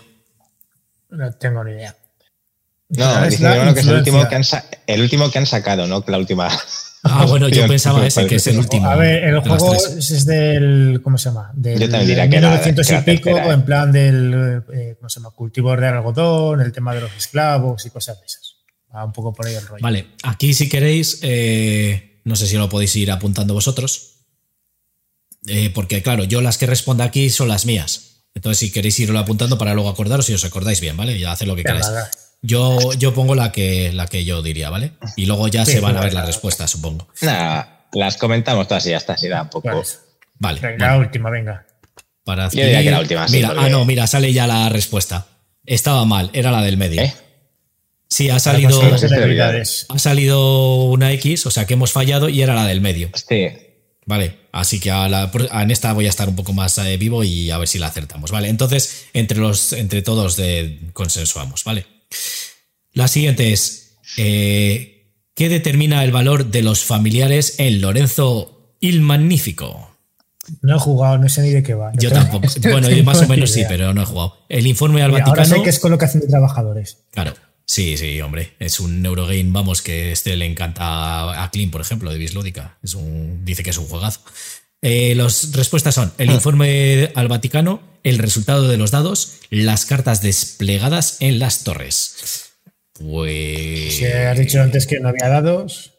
No tengo ni idea. No, que es el último que, han el último que han sacado, ¿no? La última. Ah, bueno, yo pensaba ese, que es el último. A ver, el juego es del. ¿Cómo se llama? Del, Yo también diría del que era- 1900 que era y pico, tercera, ¿eh? en plan del. eh, ¿Cómo se llama? Cultivo de algodón, el tema de los esclavos y cosas de esas. Va un poco por ahí el rollo. Vale, aquí si queréis, eh, no sé si lo podéis ir apuntando vosotros, eh, porque claro, yo las que respondo aquí son las mías. Entonces, si queréis irlo apuntando para luego acordaros y os acordáis bien, ¿vale? Ya haced lo que queráis. Yo, yo pongo la que, la que yo diría, ¿vale? Y luego ya Sí, se van a ver las respuestas, supongo. Nada, las comentamos todas y ya está, así da un poco. Vale. Vale. Venga, bueno, la última, venga. para Yo diría que la última, sí, mira, porque- ah, no, mira, sale ya la respuesta. Estaba mal, era la del medio. ¿Eh? Sí, ha salido, ha una X, o sea que hemos fallado y era la del medio. Sí. Vale, así que a la- a- en esta voy a estar un poco más eh, vivo y a ver si la acertamos. Vale, entonces entre, los, entre todos de, consensuamos, ¿vale? La siguiente es, eh, ¿qué determina el valor de los familiares en Lorenzo il Magnífico? No he jugado, no sé ni de qué va. Yo No tampoco. no Bueno, tengo más o menos sí, pero no he jugado. El informe al Mira, Ahora Vaticano. sé que es colocación de trabajadores. Claro, sí, sí, hombre. Es un Eurogame, vamos, que este le encanta a Clean, por ejemplo, de Bislúdica. Es un, dice que es un juegazo. Eh, las respuestas son el informe al Vaticano, el resultado de los dados, las cartas desplegadas en las torres. Pues. Si has dicho antes que no había dados,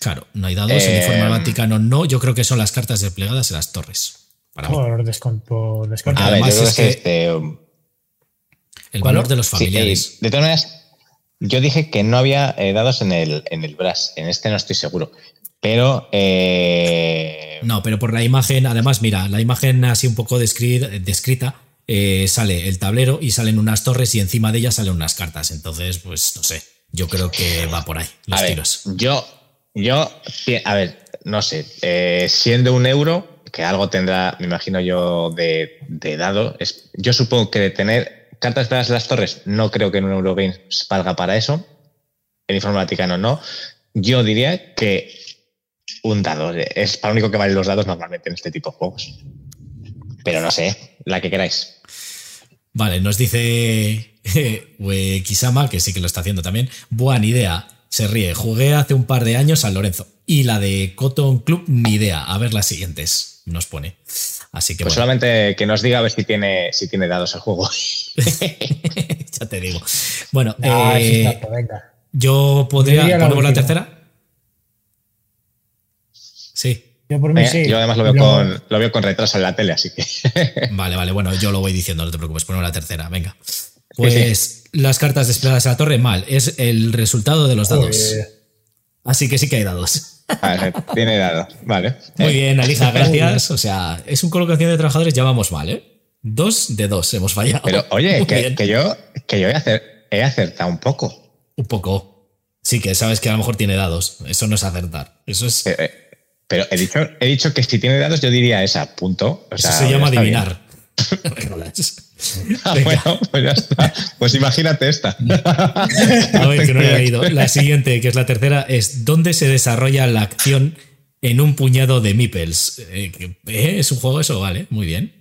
Claro, no hay dados. el Eh, informe al Vaticano no. Yo creo que son las cartas desplegadas en las torres. Para por. A ver, yo además creo es que es que- este. El valor de los sí, familiares. eh, de todas maneras, yo dije que no había eh, dados en el, en el Brass. En este no estoy seguro. Pero. eh, No, pero por la imagen, además, mira, la imagen así un poco descri- descrita, sale el tablero y salen unas torres y encima de ellas salen unas cartas. Entonces, pues no sé, yo creo que va por ahí, los a ver, tiros. yo. Yo. A ver, no sé. siendo un euro, que algo tendrá, me imagino yo, de, de dado. Es, yo supongo que de tener cartas para las torres, no creo que en un Eurogame valga para eso. El informe vaticano no. Yo diría que un dado. Es para lo único que valen los dados normalmente en este tipo de juegos. Pero no sé, la que queráis. Vale, nos dice eh, que sí que lo está haciendo también. Buena idea, se ríe. Jugué hace un par de años al Lorenzo. Y la de Cotton Club, ni idea. A ver las siguientes, nos pone. Así que Pues bueno, solamente que nos diga a ver si tiene, si tiene dados el juego. ya te digo. Bueno, eh, venga. yo podría. ¿Ponemos la tercera? Sí. Yo por mí Eh, sí. Yo además lo veo, con, lo veo con retraso en la tele, así que. Vale, vale, bueno, yo lo voy diciendo, no te preocupes, ponemos la tercera, venga. Pues las cartas desplegadas a la torre, mal, es el resultado de los dados. Así que sí que hay dados. Ver, tiene dado. Vale. Muy bien, Alija, gracias. O sea, es un colocación de trabajadores, ya vamos mal, ¿eh? Dos de dos hemos fallado. Pero oye, que, yo, que yo he, acer- he acertado un poco. Un poco. Sí, que sabes que a lo mejor tiene dados. Eso no es acertar. Eso es. Eh, eh, Pero he dicho, he dicho que si tiene dados, yo diría esa, punto. O eso se llama adivinar. Ah, bueno, pues ya está. Pues imagínate esta. A ver, que no lo he leído. La siguiente, que es la tercera, es ¿dónde se desarrolla la acción en un puñado de meeples? Eh, eh, ¿Es un juego eso? Vale, muy bien.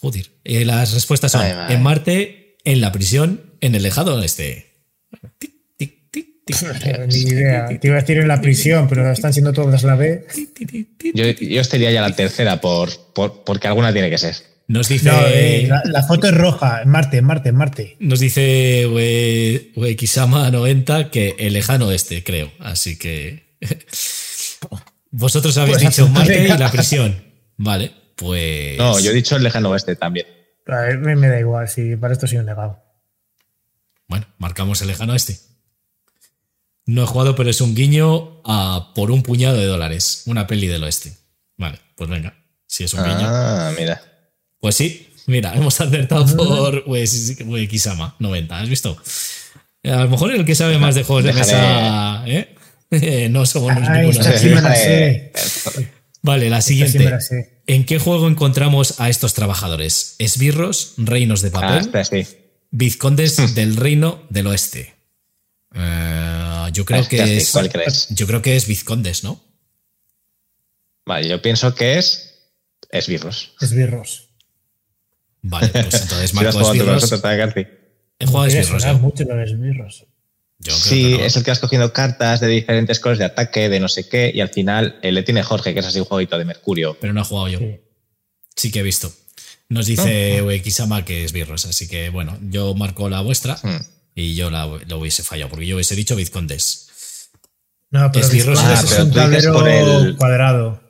Joder. Eh, las respuestas son Ay, en Marte, en la prisión, en el tic, tic, tic, Ni idea. Te iba a decir en la prisión, pero están siendo todas la B. Yo, yo estaría ya la tercera por, por- porque alguna tiene que ser. Nos dice. No, eh, la, la foto es roja. En Marte, en Marte, en Marte. Nos dice Ue- Uekisama90 que el lejano oeste, creo. Así que. Vosotros habéis Pues dicho Marte y la prisión. Vale, pues. No, yo he dicho el lejano oeste también. A ver, me, me da igual, si para esto soy un negado. Bueno, marcamos el lejano oeste. No he jugado, pero es un guiño a por un puñado de dólares. Una peli del oeste. Vale, pues venga. Si es un guiño. Ah, mira. Pues sí, mira, hemos acertado por Ues- Uekisama 90. ¿Has visto? A lo mejor el que sabe más de juegos de mesa. ¿eh? no somos la sé. Vale, la siguiente. ¿En qué juego encontramos a estos trabajadores? ¿Esbirros, reinos de Ah, papel, espera, sí. vizcondes del reino del oeste? Eh, yo creo Hostia, que sí, es. ¿Cuál crees? Yo creo que es vizcondes, ¿no? Vale, yo pienso que es esbirros. Esbirros. Vale, pues entonces marco esbirros. nosotros, también, Garci. He jugado esbirros. yo. mucho lo de esbirros. Yo creo Sí, que no. es el que vas cogiendo cartas de diferentes colores de ataque, de no sé qué, y al final eh, le tiene Jorge, que es así un jueguito de Mercurio. Pero no he jugado yo. Sí. Sí que he visto. Nos dice Uekisama que es birros, así que bueno, yo marco la vuestra Hmm. y yo la, lo hubiese fallado, porque yo hubiese dicho vizcondes. No, pero Esbirros Ah, es pero un tablero por el- cuadrado.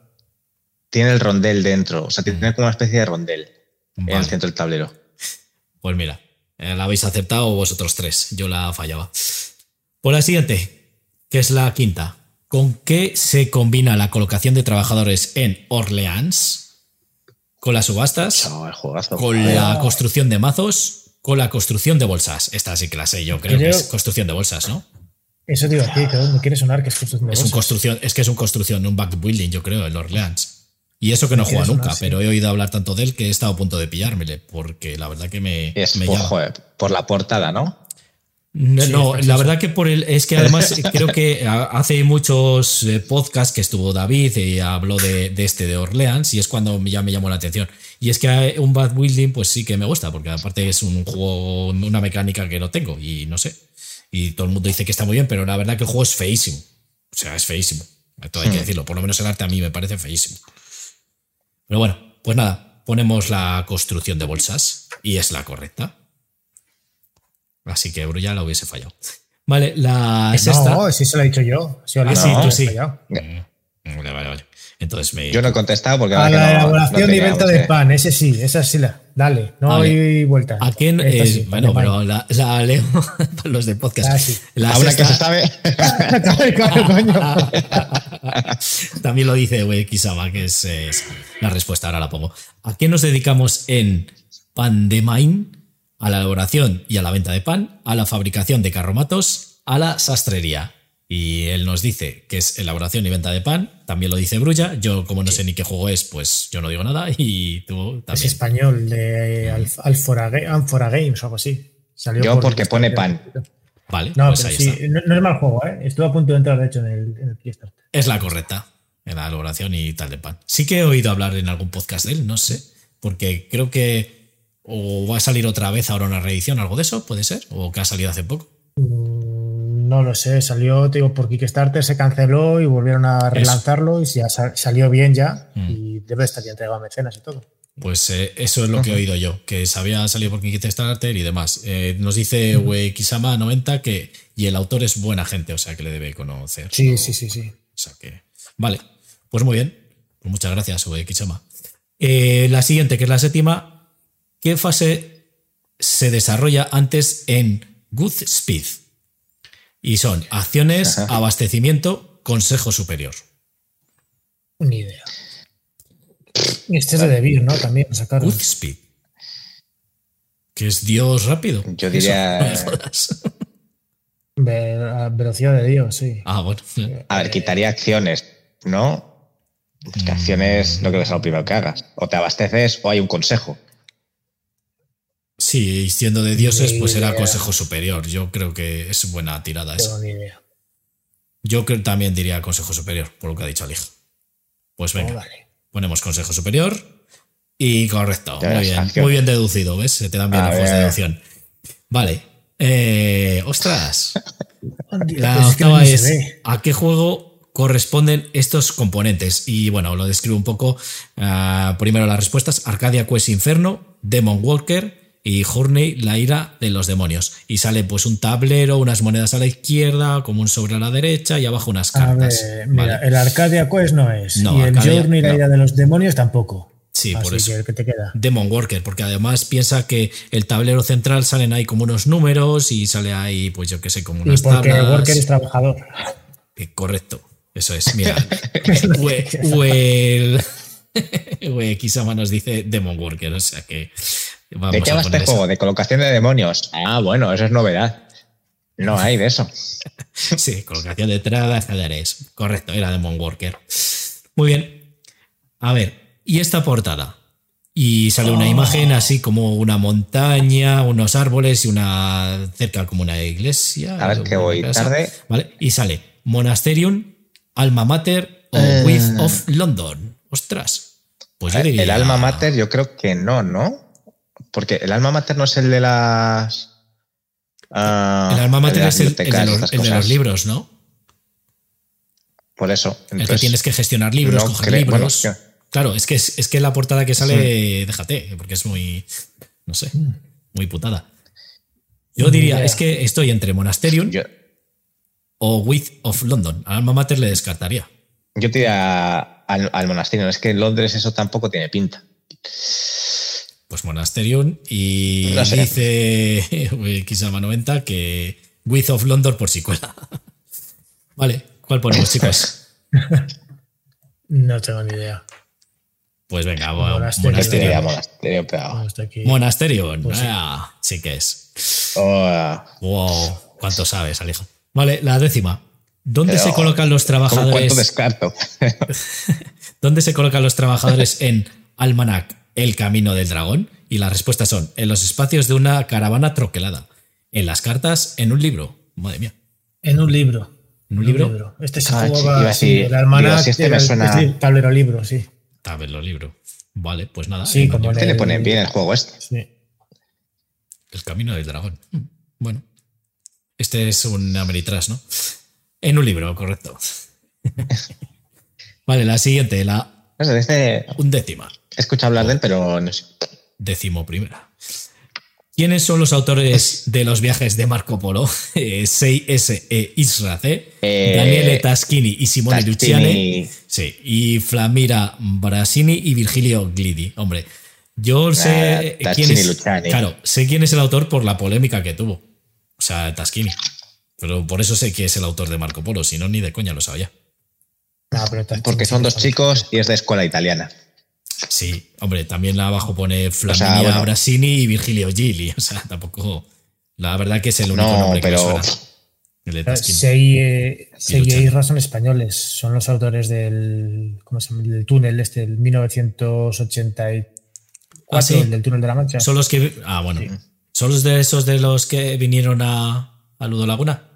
Tiene el rondel dentro, o sea, tiene como una especie de rondel en el centro del tablero. Pues mira, eh, la habéis aceptado vosotros tres, yo la fallaba. Por la siguiente, que es la quinta. ¿Con qué se combina la colocación de trabajadores en Orleans? ¿Con las subastas? ¿Con la construcción de mazos? ¿Con la construcción de bolsas? Esta sí que la sé, yo creo, que es construcción de bolsas, ¿no? Eso digo a ti, que me quiere sonar que es construcción de Es un bolsas. construcción, es que es un construcción, un backbuilding, yo creo, el Orleans. Y eso que no juega nunca, sí. pero he oído hablar tanto de él que he estado a punto de pillármele, porque la verdad que me, Es me por, llama. joder, por la portada, ¿no? No, Sí, no, es la verdad que por el es que además creo que ha- hace muchos eh, podcasts que estuvo David y habló de, de este de Orleans y es cuando ya me llamó la atención. Y es que un bad building pues sí que me gusta porque aparte es un juego, una mecánica que no tengo y no sé. Y todo el mundo dice que está muy bien, pero la verdad que el juego es feísimo. O sea, es feísimo. Todo hay que decirlo. Por lo menos el arte a mí me parece feísimo. Pero bueno, pues nada, ponemos la construcción de bolsas y es la correcta. Así que Brulla la hubiese fallado. Vale, la es esta. No, si se lo he dicho yo. Si Ah, alguien sí, tú sí. Mm, Vale, vale, vale. Entonces me. Yo no he contestado porque A ahora la no- no elaboración y venta de pan, ese sí, esa sí la. Dale, no hay vuelta. ¿A quién? Eh, sí, bueno, pan de pero la, la leo para los de podcast. Ah, sí. La A una que se sabe. Claro, claro, coño. También lo dice güey, Kisama, que es, es la respuesta, ahora la pongo. ¿A qué nos dedicamos en Pandemain? A la elaboración y a la venta de pan, a la fabricación de carromatos, a la sastrería. Y él nos dice que es elaboración y venta de pan, también lo dice Brulla. Yo, como no sé ni qué juego es, pues yo no digo nada. Y tú Es español, de Alf- Alfora, Games o algo así. Salió Yo por- porque pone pan. Vale, No, pues pero ahí sí, está. no, no es mal juego, ¿eh? Estuve a punto de entrar, de hecho, en el, en el Kickstarter. Es la correcta en la elaboración y tal de pan. Sí que he oído hablar en algún podcast de él, no sé, porque creo que o va a salir otra vez ahora una reedición, algo de eso, puede ser, o que ha salido hace poco. Mm, No lo sé, salió, te digo, por Kickstarter, se canceló y volvieron a relanzarlo y ya sa- salió bien ya Mm. y debe estar ya entregado a mecenas y todo. Pues eh, eso es lo que he oído yo, que se había salido por Kickstarter y demás. Eh, nos dice Kisama 90 que y el autor es buena gente, o sea que le debe conocer. Sí, sí, sí, sí. O sea que. Vale, pues muy bien. Pues muchas gracias, Kisama. Eh, la siguiente, que es la séptima. ¿Qué fase se desarrolla antes en Goodspeed? Y son acciones, Ajá. abastecimiento, consejo superior. Ni idea. Este es de Debir, ¿no? También sacaron. Goodspeed. Que es Dios rápido. Yo diría- Eso, no velocidad de Dios, sí. Ah, bueno. A ver, quitaría acciones, ¿no? Que acciones no creo que sea lo primero que hagas. O te abasteces o hay un consejo. Sí, y siendo de dioses, pues era idea. consejo superior. Yo creo que es buena tirada Tengo esa. ni idea. Yo creo, también diría consejo superior, por lo que ha dicho Alij. Pues venga, Oh, vale. ponemos consejo superior y correcto. Muy ves, bien, muy bien deducido, ¿ves? Se te dan bien juegos de deducción. Vale. Eh, ostras. La Pues es que octava es. ¿a qué juego corresponden estos componentes? Y bueno, lo describo un poco. Ah, primero las respuestas: Arcadia Quest Inferno, Demon Walker y Journey, la ira de los demonios. Y sale pues un tablero, unas monedas a la izquierda, como un sobre a la derecha y abajo unas A cartas. ver, mira, ¿vale? el Arcadia Quest no es. No, y el Arcadia- Journey, la no. ira de los demonios, tampoco. Sí, Así por eso. que te queda. Demon Worker, porque además piensa que el tablero central salen ahí como unos números y sale ahí, pues yo qué sé, como Y unas porque tablas. Worker es trabajador. Eh, correcto, eso es. Mira, Ue- Uel- Ue Kisama nos dice Demon Worker, o sea que vamos ¿De qué a va este juego? ¿De colocación de demonios? Ah, bueno, eso es novedad. No hay de eso. Sí, colocación de trabajadores. Correcto, era Demon Worker. Muy bien. A ver, y esta portada. Y sale Oh. una imagen así como una montaña, unos árboles y una cerca como una iglesia. A ver, que voy casa. tarde. Vale, y sale Monasterium, Alma Mater o Eh. With of London. Ostras. Pues yo diría. El alma mater, yo creo que no, ¿no? Porque el alma mater no es el de las. ah, El alma mater es el, el de los, estas el de los cosas. libros, ¿no? Por eso. el que tienes que gestionar libros, no coger creo- libros. Claro, es que es, es que la portada que sale, déjate, porque es muy, no sé, muy putada. Yo diría, es que estoy entre Monasterium yo, o With of London. Al Alma Mater le descartaría. yo te diría al, al monasterio. Es que en Londres eso tampoco tiene pinta. Pues Monasterium y No sé. dice Kisama 90 que With of London por si cuela. Vale, ¿cuál ponemos, chicos? No tengo ni idea. Pues venga, Monasterio. Monasterio, pero. Aquí. Monasterium, Pues sí. ah, sí que es. Oh, Wow, ¿cuánto sabes, Alejo? Vale, la décima. ¿Dónde Pero, se colocan los ¿cómo cuánto trabajadores? descarto? ¿Dónde se colocan los trabajadores en Almanac, el camino del dragón? Y las respuestas son en los espacios de una caravana troquelada, en las cartas, en un libro. Madre mía. En un libro. ¿En un libro? Este se Ah, jugaba así, el almanac, digo, si este me el- tablero libro, sí. Tablero libro. Vale, pues nada. Sí, como Este le el- ponen bien el juego este. sí. El camino del dragón. Mm, Bueno. Este es un Ameritrash, ¿no? En un libro, correcto. vale, la siguiente, la No sé, este undécima. he escuchado hablar de él, pero no sé. Décimo primera. ¿Quiénes son los autores de los viajes de Marco Polo? Eh, 6S e Isra C, Eh, Daniele Taschini y Simone. Luciani. Sí, y Flamira Brasini y Virgilio Glidi. Hombre, yo sé Ah, quién Taschini es. Luciani. Claro, sé quién es el autor por la polémica que tuvo. O sea, Taschini. Pero por eso sé que es el autor de Marco Polo, si no, ni de coña lo sabía. No, pero está- Porque son dos chicos y es de escuela italiana. Sí, hombre, también abajo pone Flaminia sea, bueno. Brasini y Virgilio Gili. O sea, tampoco. La verdad que es el único No, nombre que me pero- suena. El de Eh, Taschini. Sei, eh, Sei Luciani. e Isra son españoles, son los autores del, ¿cómo se llama? del túnel este, el 1984, Ah, sí. el del túnel de la Mancha. Son los que. Ah, bueno. ¿Son los de esos de los que vinieron a, a Ludo Laguna?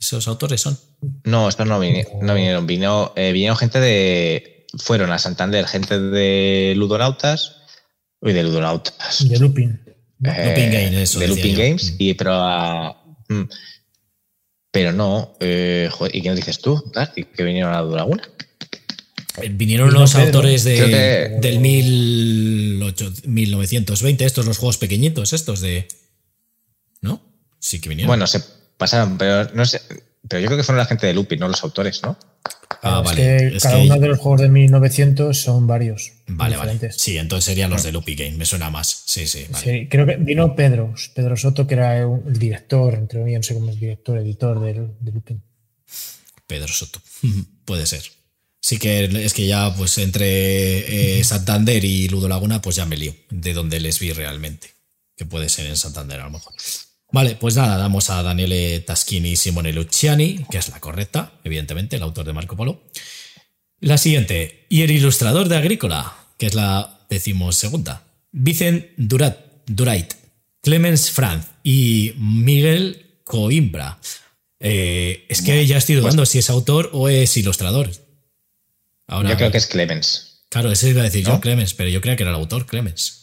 Esos autores son. No, estos no, no vinieron. Vino, eh, vinieron gente de. Fueron a Santander, gente de Ludonautas. Uy, de Ludonautas. de Lupin. Eh, Looping Games, eso de Looping yo. Games. Mm. Y, pero a. mm, Pero no. eh, joder, ¿Y qué nos dices tú, que vinieron a Ludolaguna? Eh, Vinieron los autores de, que- del 18 1920, estos los juegos pequeñitos, estos de. ¿No? Sí que vinieron. Bueno, se pasaron, pero no sé. Pero yo creo que fueron la gente de Looping, no los autores, ¿no? Ah, es vale. que Es cada que- uno de los juegos de 1900 son varios. Vale, vale. Sí, entonces serían los de Loopy Game, me suena más. Sí, sí, vale. Sí, creo que vino Pedro, Pedro Soto, que era un- el director, entre comillas, no sé cómo es director, editor del, de Lupin. Pedro Soto. Puede ser. Sí que es que ya, pues entre eh, Santander y Ludo Laguna, pues ya me lío de dónde les vi realmente. Que puede ser en Santander a lo mejor. Vale, pues nada, damos a Daniele Taschini y Simone Luciani, que es la correcta, evidentemente, el autor de Marco Polo. La siguiente, y el ilustrador de Agrícola, que es la decimosegunda. Vicent Durat, Durait, Clemens Franz y Miguel Coimbra. Eh, es que ya estoy dudando si es autor o es ilustrador. Ahora, yo creo que es Clemens. Claro, eso iba a decir yo, ¿No? Clemens, pero yo creía que era el autor, Clemens.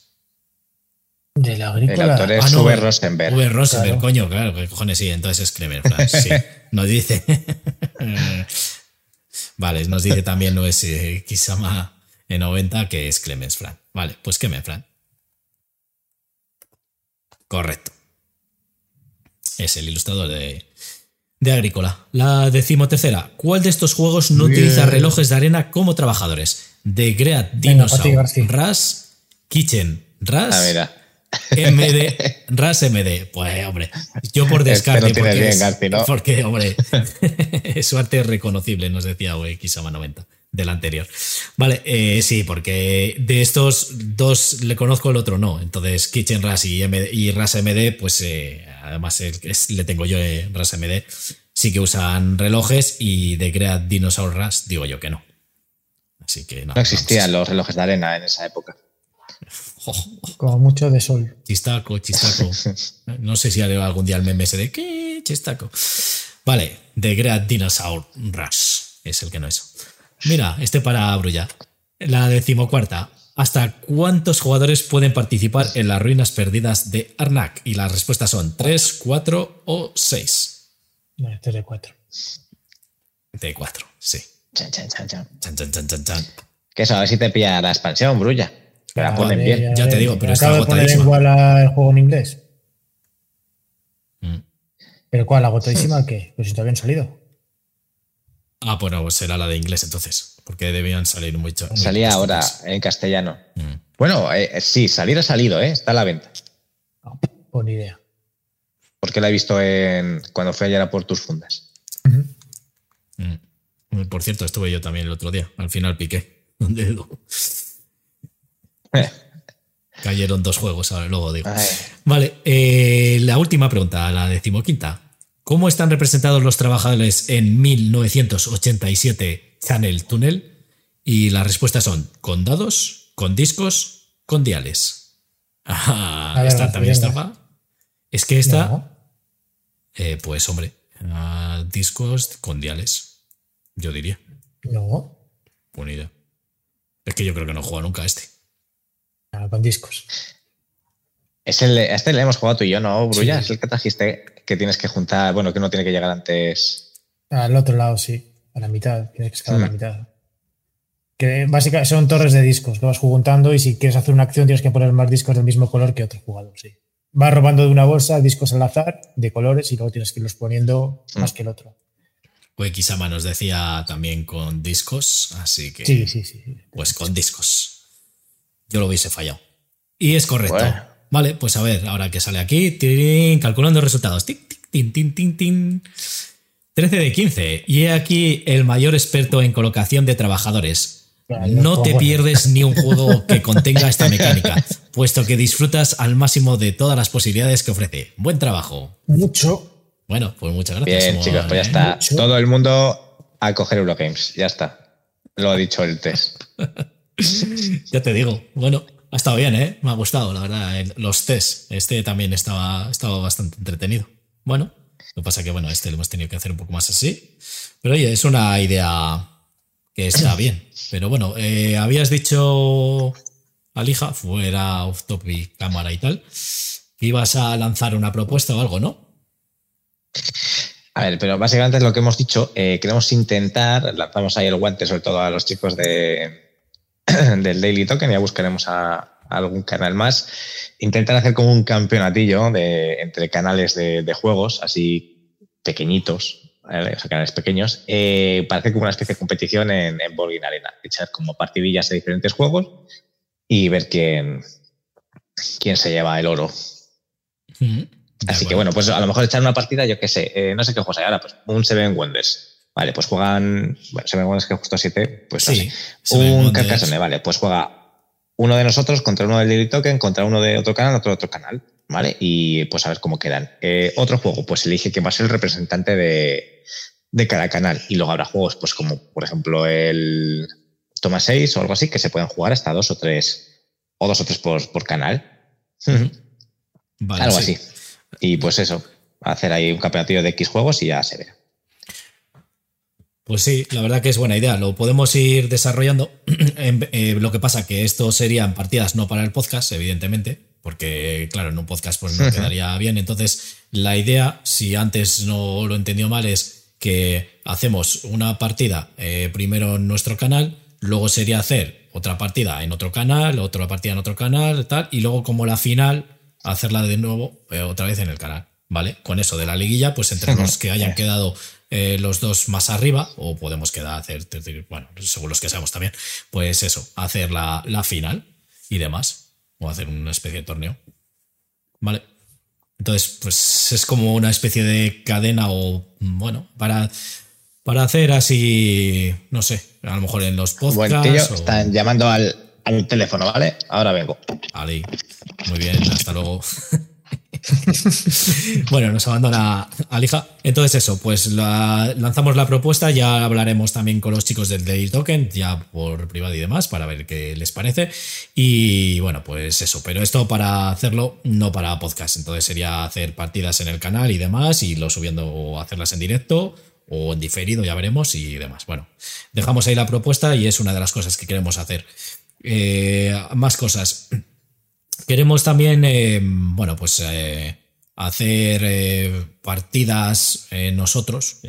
De la El agrícola. autor es Ah, no, eh, Rosenberg. Uwe Rosenberg, Claro. coño, claro, que cojones sí, entonces es Kremer, Fran, sí. Nos dice. vale, nos dice también no es eh, Kisama en 90 que es Clemens Fran. Vale, pues Clemens Fran. Correcto. Es el ilustrador de, de Agrícola. La decimotercera. ¿Cuál de estos juegos no Bien. utiliza relojes de arena como trabajadores? The Great Dinosaur. Rush, Kitchen, Rush, Ah, mira. MD, RAS MD. Pues, hombre, yo por Este descarte. porque, bien, es- Garci, ¿no? porque, hombre, su arte es reconocible, nos decía Kisama 90, del anterior. Vale, eh, sí, porque de estos dos le conozco, el otro no. Entonces, Kitchen RAS y, MD, y RAS MD, pues eh, además el es- le tengo yo eh, RAS MD, sí que usan relojes y de Great Dinosaur RAS digo yo que no. Así que no. No existían vamos. los relojes de arena en esa época. Como mucho de sol. Chistaco, chistaco. No sé si haré algún día el meme ese de ¿qué? Chistaco. Vale, The Great Dinosaur Rush. Es el que no es. Mira, este para Brulla. La decimocuarta. ¿Hasta cuántos jugadores pueden participar en las ruinas perdidas de Arnak? Y las respuestas son 3, 4 o 6. No, este es de cuatro. De 4, sí. Chan, chan, chan, chan. Chan, chan, chan, chan, chan. Que eso, a ver si te pilla la expansión, Brulla. Que la A ponen bien. Ya te digo, pero acabo está de poner agotadísima. igual a el juego en inglés. Mm. ¿Pero cuál? ¿Agotadísima qué? Pues si todavía han salido. Ah, bueno, pues será la de inglés entonces. Porque debían salir mucho. Salía ahora en castellano. Mm. Bueno, eh, sí, salir ha salido, ¿eh? Está a la venta. No, pues ni idea. Porque la he visto en cuando fui ayer a por tus fundas. Mm. Por cierto, estuve yo también el otro día. Al final piqué. un dedo. Eh, Cayeron dos juegos, ahora luego digo. ay, Vale, eh, la última pregunta, la decimoquinta. ¿Cómo están representados los trabajadores en 1987 Channel Tunnel? Y las respuestas son con dados, con discos, con diales. Ah, ver, esta también estaba. Es que esta, No. eh, pues hombre, ah, discos con diales, yo diría. No. Buena idea. Es que yo creo que no jugado nunca este. Ah, con discos. Es el, a este le hemos jugado tú y yo, ¿no, Brulla? Sí. Es el que trajiste que tienes que juntar, bueno, que uno tiene que llegar antes. Al otro lado, sí. A la mitad. Tienes que estar a la Hmm. mitad. Que básicamente son torres de discos que vas juntando y si quieres hacer una acción tienes que poner más discos del mismo color que otro jugador, sí. Vas robando de una bolsa discos al azar de colores y luego tienes que irlos poniendo más Hmm. que el otro. Pues Kisama nos decía también con discos, así que Sí, sí, sí. sí. pues con discos. Yo lo hubiese fallado. Y es correcto. Bueno. Vale, pues a ver, ahora que sale aquí, calculando resultados. Tic, tic, tin, tin, tin, tin. 13 de 15. Y he aquí el mayor experto en colocación de trabajadores. No te pierdes ni un juego que contenga esta mecánica, puesto que disfrutas al máximo de todas las posibilidades que ofrece. Buen trabajo. Mucho. Bueno, pues muchas gracias. Bien, chicos, pues ya está. Mucho. Todo el mundo a coger Eurogames. Ya está. Lo ha dicho el test. Ya te digo. Bueno, ha estado bien, ¿eh? Me ha gustado, la verdad. Los test. Este también estaba, estaba bastante entretenido. Bueno, lo que pasa que, bueno, este lo hemos tenido que hacer un poco más así. Pero oye, es una idea que está bien. Pero bueno, eh, habías dicho, Alija, fuera off topic, cámara y tal, que ibas a lanzar una propuesta o algo, ¿no? A ver, pero básicamente es lo que hemos dicho. eh, queremos intentar, lanzamos ahí el guante sobre todo a los chicos de, del Daily Token, ya buscaremos a, a algún canal más. Intentar hacer como un campeonatillo de, entre canales de, de juegos, así pequeñitos, ¿vale? o sea, canales pequeños, eh, para hacer como una especie de competición en, en Arena. Echar como partidillas de diferentes juegos y ver quién, quién se lleva el oro. Mm, Así que bueno, pues a lo mejor echar una partida, yo qué sé, eh, no sé qué juegos hay ahora, pues un Seven Wonders. Vale, pues juegan, bueno, Seven Wonders que justo siete, pues Sí, así. Un. Carcassonne, vale, pues juega uno de nosotros contra uno del Daily Token, contra uno de otro canal, otro de otro canal, ¿vale? Y pues a ver cómo quedan. Eh, otro juego, pues elige quién va a ser el representante de, de cada canal. Y luego habrá juegos, pues como por ejemplo el Toma 6 o algo así, que se pueden jugar hasta dos o tres, o dos o tres por, por canal. Vale, Algo sí. así. Y pues eso, hacer ahí un campeonatillo de X juegos y ya se verá. Pues sí, la verdad que es buena idea. Lo podemos ir desarrollando. En- eh, lo que pasa que esto serían partidas no para el podcast, evidentemente, porque claro, en un podcast pues no quedaría bien. Entonces, la idea, si antes no lo entendió mal, es que hacemos una partida eh, primero en nuestro canal, luego sería hacer otra partida en otro canal, otra partida en otro canal, tal, y luego como la final, hacerla de nuevo eh, otra vez en el canal, ¿vale? Con eso de la liguilla, pues entre los que hayan quedado eh, los dos más arriba, o podemos quedar hacer, bueno, según los que seamos también, pues eso, hacer la, la final y demás, o hacer una especie de torneo, ¿vale? Entonces, pues es como una especie de cadena o, bueno, para, para hacer así, no sé, a lo mejor en los podcasts. están llamando al, al teléfono, ¿vale? Ahora vengo. Ali, muy bien, hasta luego. bueno, nos abandona Alija. Entonces, eso, pues lanzamos la propuesta. Ya hablaremos también con los chicos del Daily Token, ya por privado y demás, para ver qué les parece. Y bueno, pues eso. Pero esto para hacerlo, no para podcast. Entonces sería hacer partidas en el canal y demás, y lo subiendo o hacerlas en directo o en diferido, ya veremos y demás. Bueno, dejamos ahí la propuesta y es una de las cosas que queremos hacer. Eh, más cosas. Queremos también, eh, bueno, pues eh, hacer eh, partidas nosotros,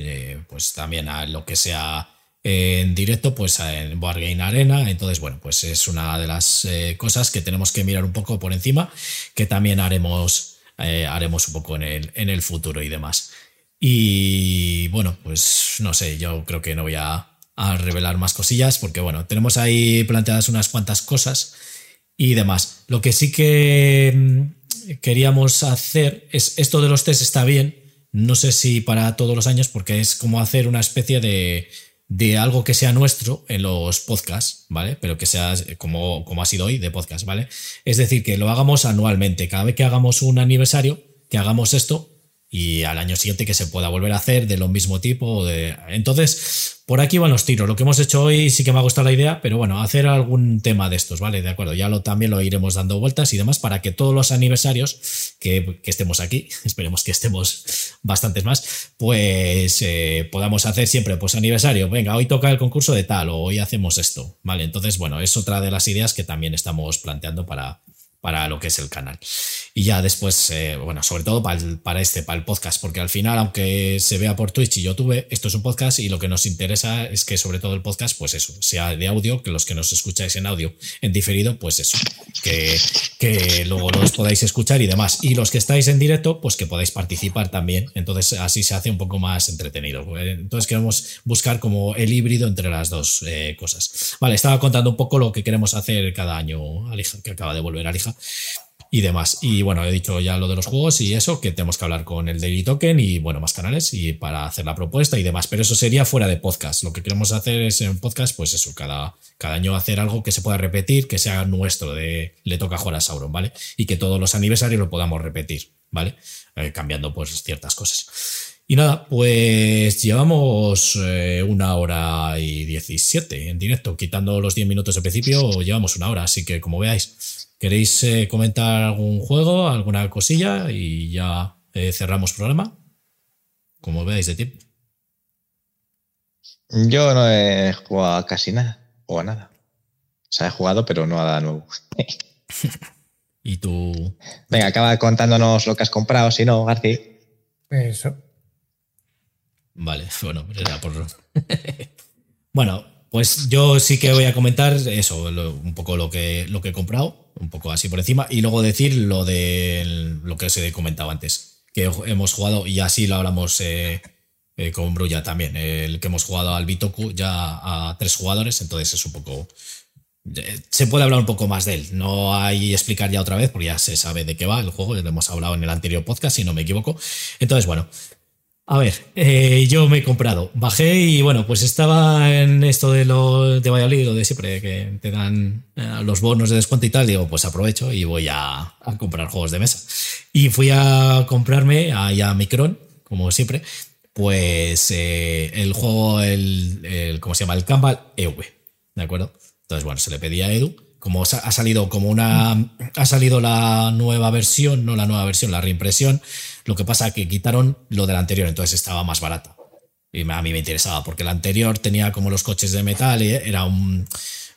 pues también a lo que sea en directo, pues en Wargame Arena. Entonces, bueno, pues es una de las cosas que tenemos que mirar un poco por encima, que también haremos, haremos un poco en el, en el futuro y demás. Y bueno, pues no sé, yo creo que no voy a, a revelar más cosillas porque, bueno, tenemos ahí planteadas unas cuantas cosas y demás. Lo que sí que mm, queríamos hacer es esto de los test está bien. No sé si para todos los años, porque es como hacer una especie de, de algo que sea nuestro en los podcasts, ¿vale? Pero que sea como, como ha sido hoy de podcast, ¿vale? Es decir, que lo hagamos anualmente. Cada vez que hagamos un aniversario, que hagamos esto y al año siguiente que se pueda volver a hacer de lo mismo tipo. De... Entonces, por aquí van los tiros. Lo que hemos hecho hoy sí que me ha gustado la idea, pero bueno, hacer algún tema de estos, ¿vale? De acuerdo, ya lo, también lo iremos dando vueltas y demás para que todos los aniversarios que, estemos aquí, esperemos que estemos bastantes más, pues eh, podamos hacer siempre, pues aniversario, venga, hoy toca el concurso de tal o hoy hacemos esto, ¿vale? Entonces, bueno, es otra de las ideas que también estamos planteando para, para lo que es el canal. Y ya después, eh, bueno, sobre todo para, para este, para el podcast, porque al final, aunque se vea por Twitch y YouTube, esto es un podcast y lo que nos interesa es que sobre todo el podcast, pues eso, sea de audio, que los que nos escucháis en audio en diferido, pues eso, que, que luego los podáis escuchar y demás. Y los que estáis en directo, pues que podáis participar también. Entonces así se hace un poco más entretenido. Entonces queremos buscar como el híbrido entre las dos eh, cosas. Vale, estaba contando un poco lo que queremos hacer cada año, Alija, que acaba de volver Alija y demás. Y bueno, he dicho ya lo de los juegos y eso, que tenemos que hablar con el Daily Token y bueno, más canales y para hacer la propuesta y demás. Pero eso sería fuera de podcast. Lo que queremos hacer es en podcast, pues eso, cada, cada año hacer algo que se pueda repetir, que sea nuestro, de le toca jugar a Sauron, ¿vale? Y que todos los aniversarios lo podamos repetir, ¿vale? Eh, cambiando pues ciertas cosas. Y nada, pues llevamos eh, una hora y diecisiete en directo, quitando los diez minutos de principio, llevamos una hora, así que como veáis, ¿Queréis eh, comentar algún juego, alguna cosilla y ya eh, cerramos programa? Como veáis de tiempo. Yo no he jugado casi nada, o a nada. O sea, he jugado, pero no a nada nuevo. ¿Y tú? Venga, acaba contándonos lo que has comprado, si no, García. Eso. Vale, bueno, era por. bueno, pues yo sí que voy a comentar eso, un poco lo que, lo que he comprado un poco así por encima, y luego decir lo de lo que os he comentado antes, que hemos jugado, y así lo hablamos eh, eh, con Brulla también, el que hemos jugado al Bitoku ya a tres jugadores, entonces es un poco... Se puede hablar un poco más de él, no hay explicar ya otra vez, porque ya se sabe de qué va el juego, ya lo hemos hablado en el anterior podcast, si no me equivoco. Entonces, bueno, a ver, eh, yo me he comprado. Bajé y bueno, pues estaba en esto de lo de Valladolid, lo de siempre, que te dan eh, los bonos de descuento y tal. Digo, pues aprovecho y voy a, comprar juegos de mesa. Y fui a comprarme a Micron, como siempre, pues eh, el juego, el, el, ¿cómo se llama? El Campbell EV. ¿De acuerdo? Entonces, bueno, se le pedía a Edu. Como ha salido como una. Ha salido la nueva versión, no la nueva versión, la reimpresión lo que pasa es que quitaron lo del anterior, entonces estaba más barata. Y a mí me interesaba, porque el anterior tenía como los coches de metal, y era un,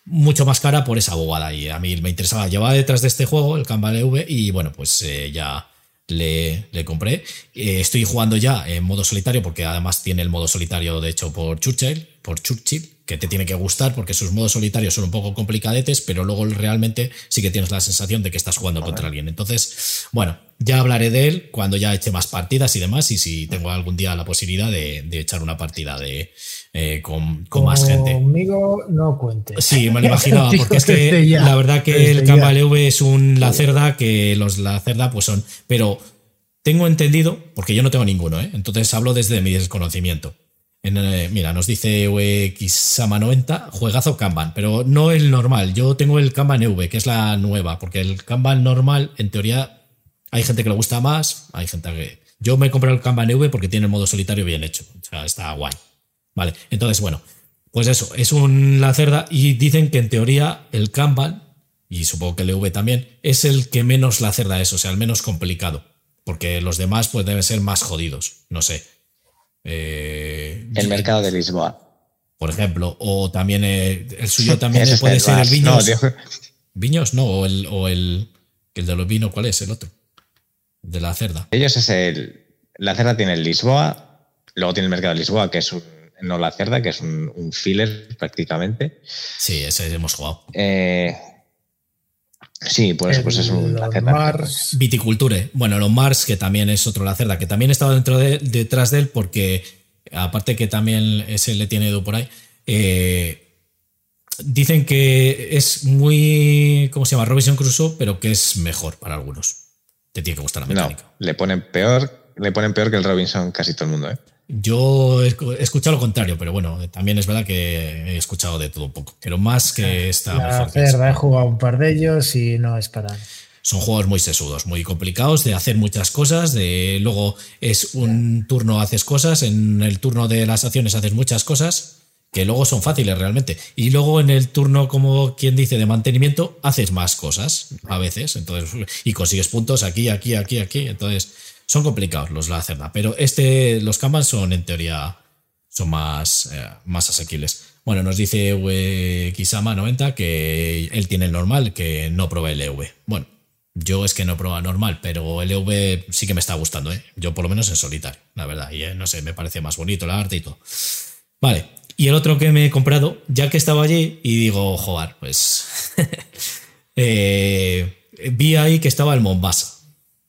mucho más cara por esa bobada. Y a mí me interesaba. Llevaba detrás de este juego, el Kanban EV, y bueno, pues eh, ya le, le compré. Eh, estoy jugando ya en modo solitario, porque además tiene el modo solitario, de hecho, por Churchill, por Churchill, que te tiene que gustar, porque sus modos solitarios son un poco complicadetes, pero luego realmente sí que tienes la sensación de que estás jugando contra alguien. Entonces, bueno, ya hablaré de él cuando ya eche más partidas y demás, y si tengo algún día la posibilidad de, de echar una partida de, eh, con, con más gente. Conmigo no cuentes. Sí, me lo imaginaba, porque es que Desde ya. la verdad que el. Canva LV es un Lacerda que los Lacerda pues son. Pero tengo entendido, porque yo no tengo ninguno, ¿eh? entonces hablo desde mi desconocimiento. En, eh, mira, nos dice Xama90, juegazo Kanban, pero no el normal. Yo tengo el Kanban EV, que es la nueva, porque el Kanban normal, en teoría, hay gente que le gusta más, hay gente que. Yo me he comprado el Kanban EV porque tiene el modo solitario bien hecho. O sea, está guay. Vale, entonces, bueno, pues eso, es un Lacerda y dicen que en teoría el Kanban, y supongo que el EV también, es el que menos Lacerda es, o sea, el menos complicado. Porque los demás pues deben ser más jodidos, no sé. Eh, El mercado de Lisboa. por ejemplo, o también eh, el suyo también es puede ser el. Viños. No. Viños, no, o el, o el, el de los vinos, ¿cuál es? El otro. De la cerda. Ellos es el. La cerda tiene el Lisboa, luego tiene el mercado de Lisboa, que es un. No la cerda, que es un, un filler prácticamente. Sí, ese hemos jugado. Eh, sí, pues, pues es un. Mars, Viticulture. Bueno, los Mars, que también es otro Lacerda, que también estaba dentro de, detrás de él, porque aparte que también ese le tiene Edu por ahí, eh, dicen que es muy, ¿cómo se llama? Robinson Crusoe, pero que es mejor para algunos. Te tiene que gustar la No, mecánica. le ponen peor, le ponen peor que el Robinson casi todo el mundo, ¿eh? Yo he escu- he escuchado lo contrario, pero bueno, también es verdad que he escuchado de todo un poco. Pero más que la ese. cerda, he jugado un par de ellos y no es para. son juegos muy sesudos, muy complicados de hacer muchas cosas, de luego es un turno haces cosas, en el turno de las acciones haces muchas cosas que luego son fáciles realmente. Y luego en el turno, como quien dice, de mantenimiento, haces más cosas a veces. Entonces, y consigues puntos aquí, aquí, aquí, aquí. Entonces, son complicados los Lacerda. Pero este, los Kanban son en teoría son más, eh, más asequibles. Bueno, nos dice Kisama90 que él tiene el normal, que no prueba el EV. Bueno, yo es que no prueba normal, pero el EV sí que me está gustando, ¿eh? Yo por lo menos en solitario, la verdad. Y eh, no sé, me parece más bonito el arte y todo. Vale, y el otro que me he comprado, ya que estaba allí, y digo, joder, pues. eh, vi ahí que estaba el Mombasa.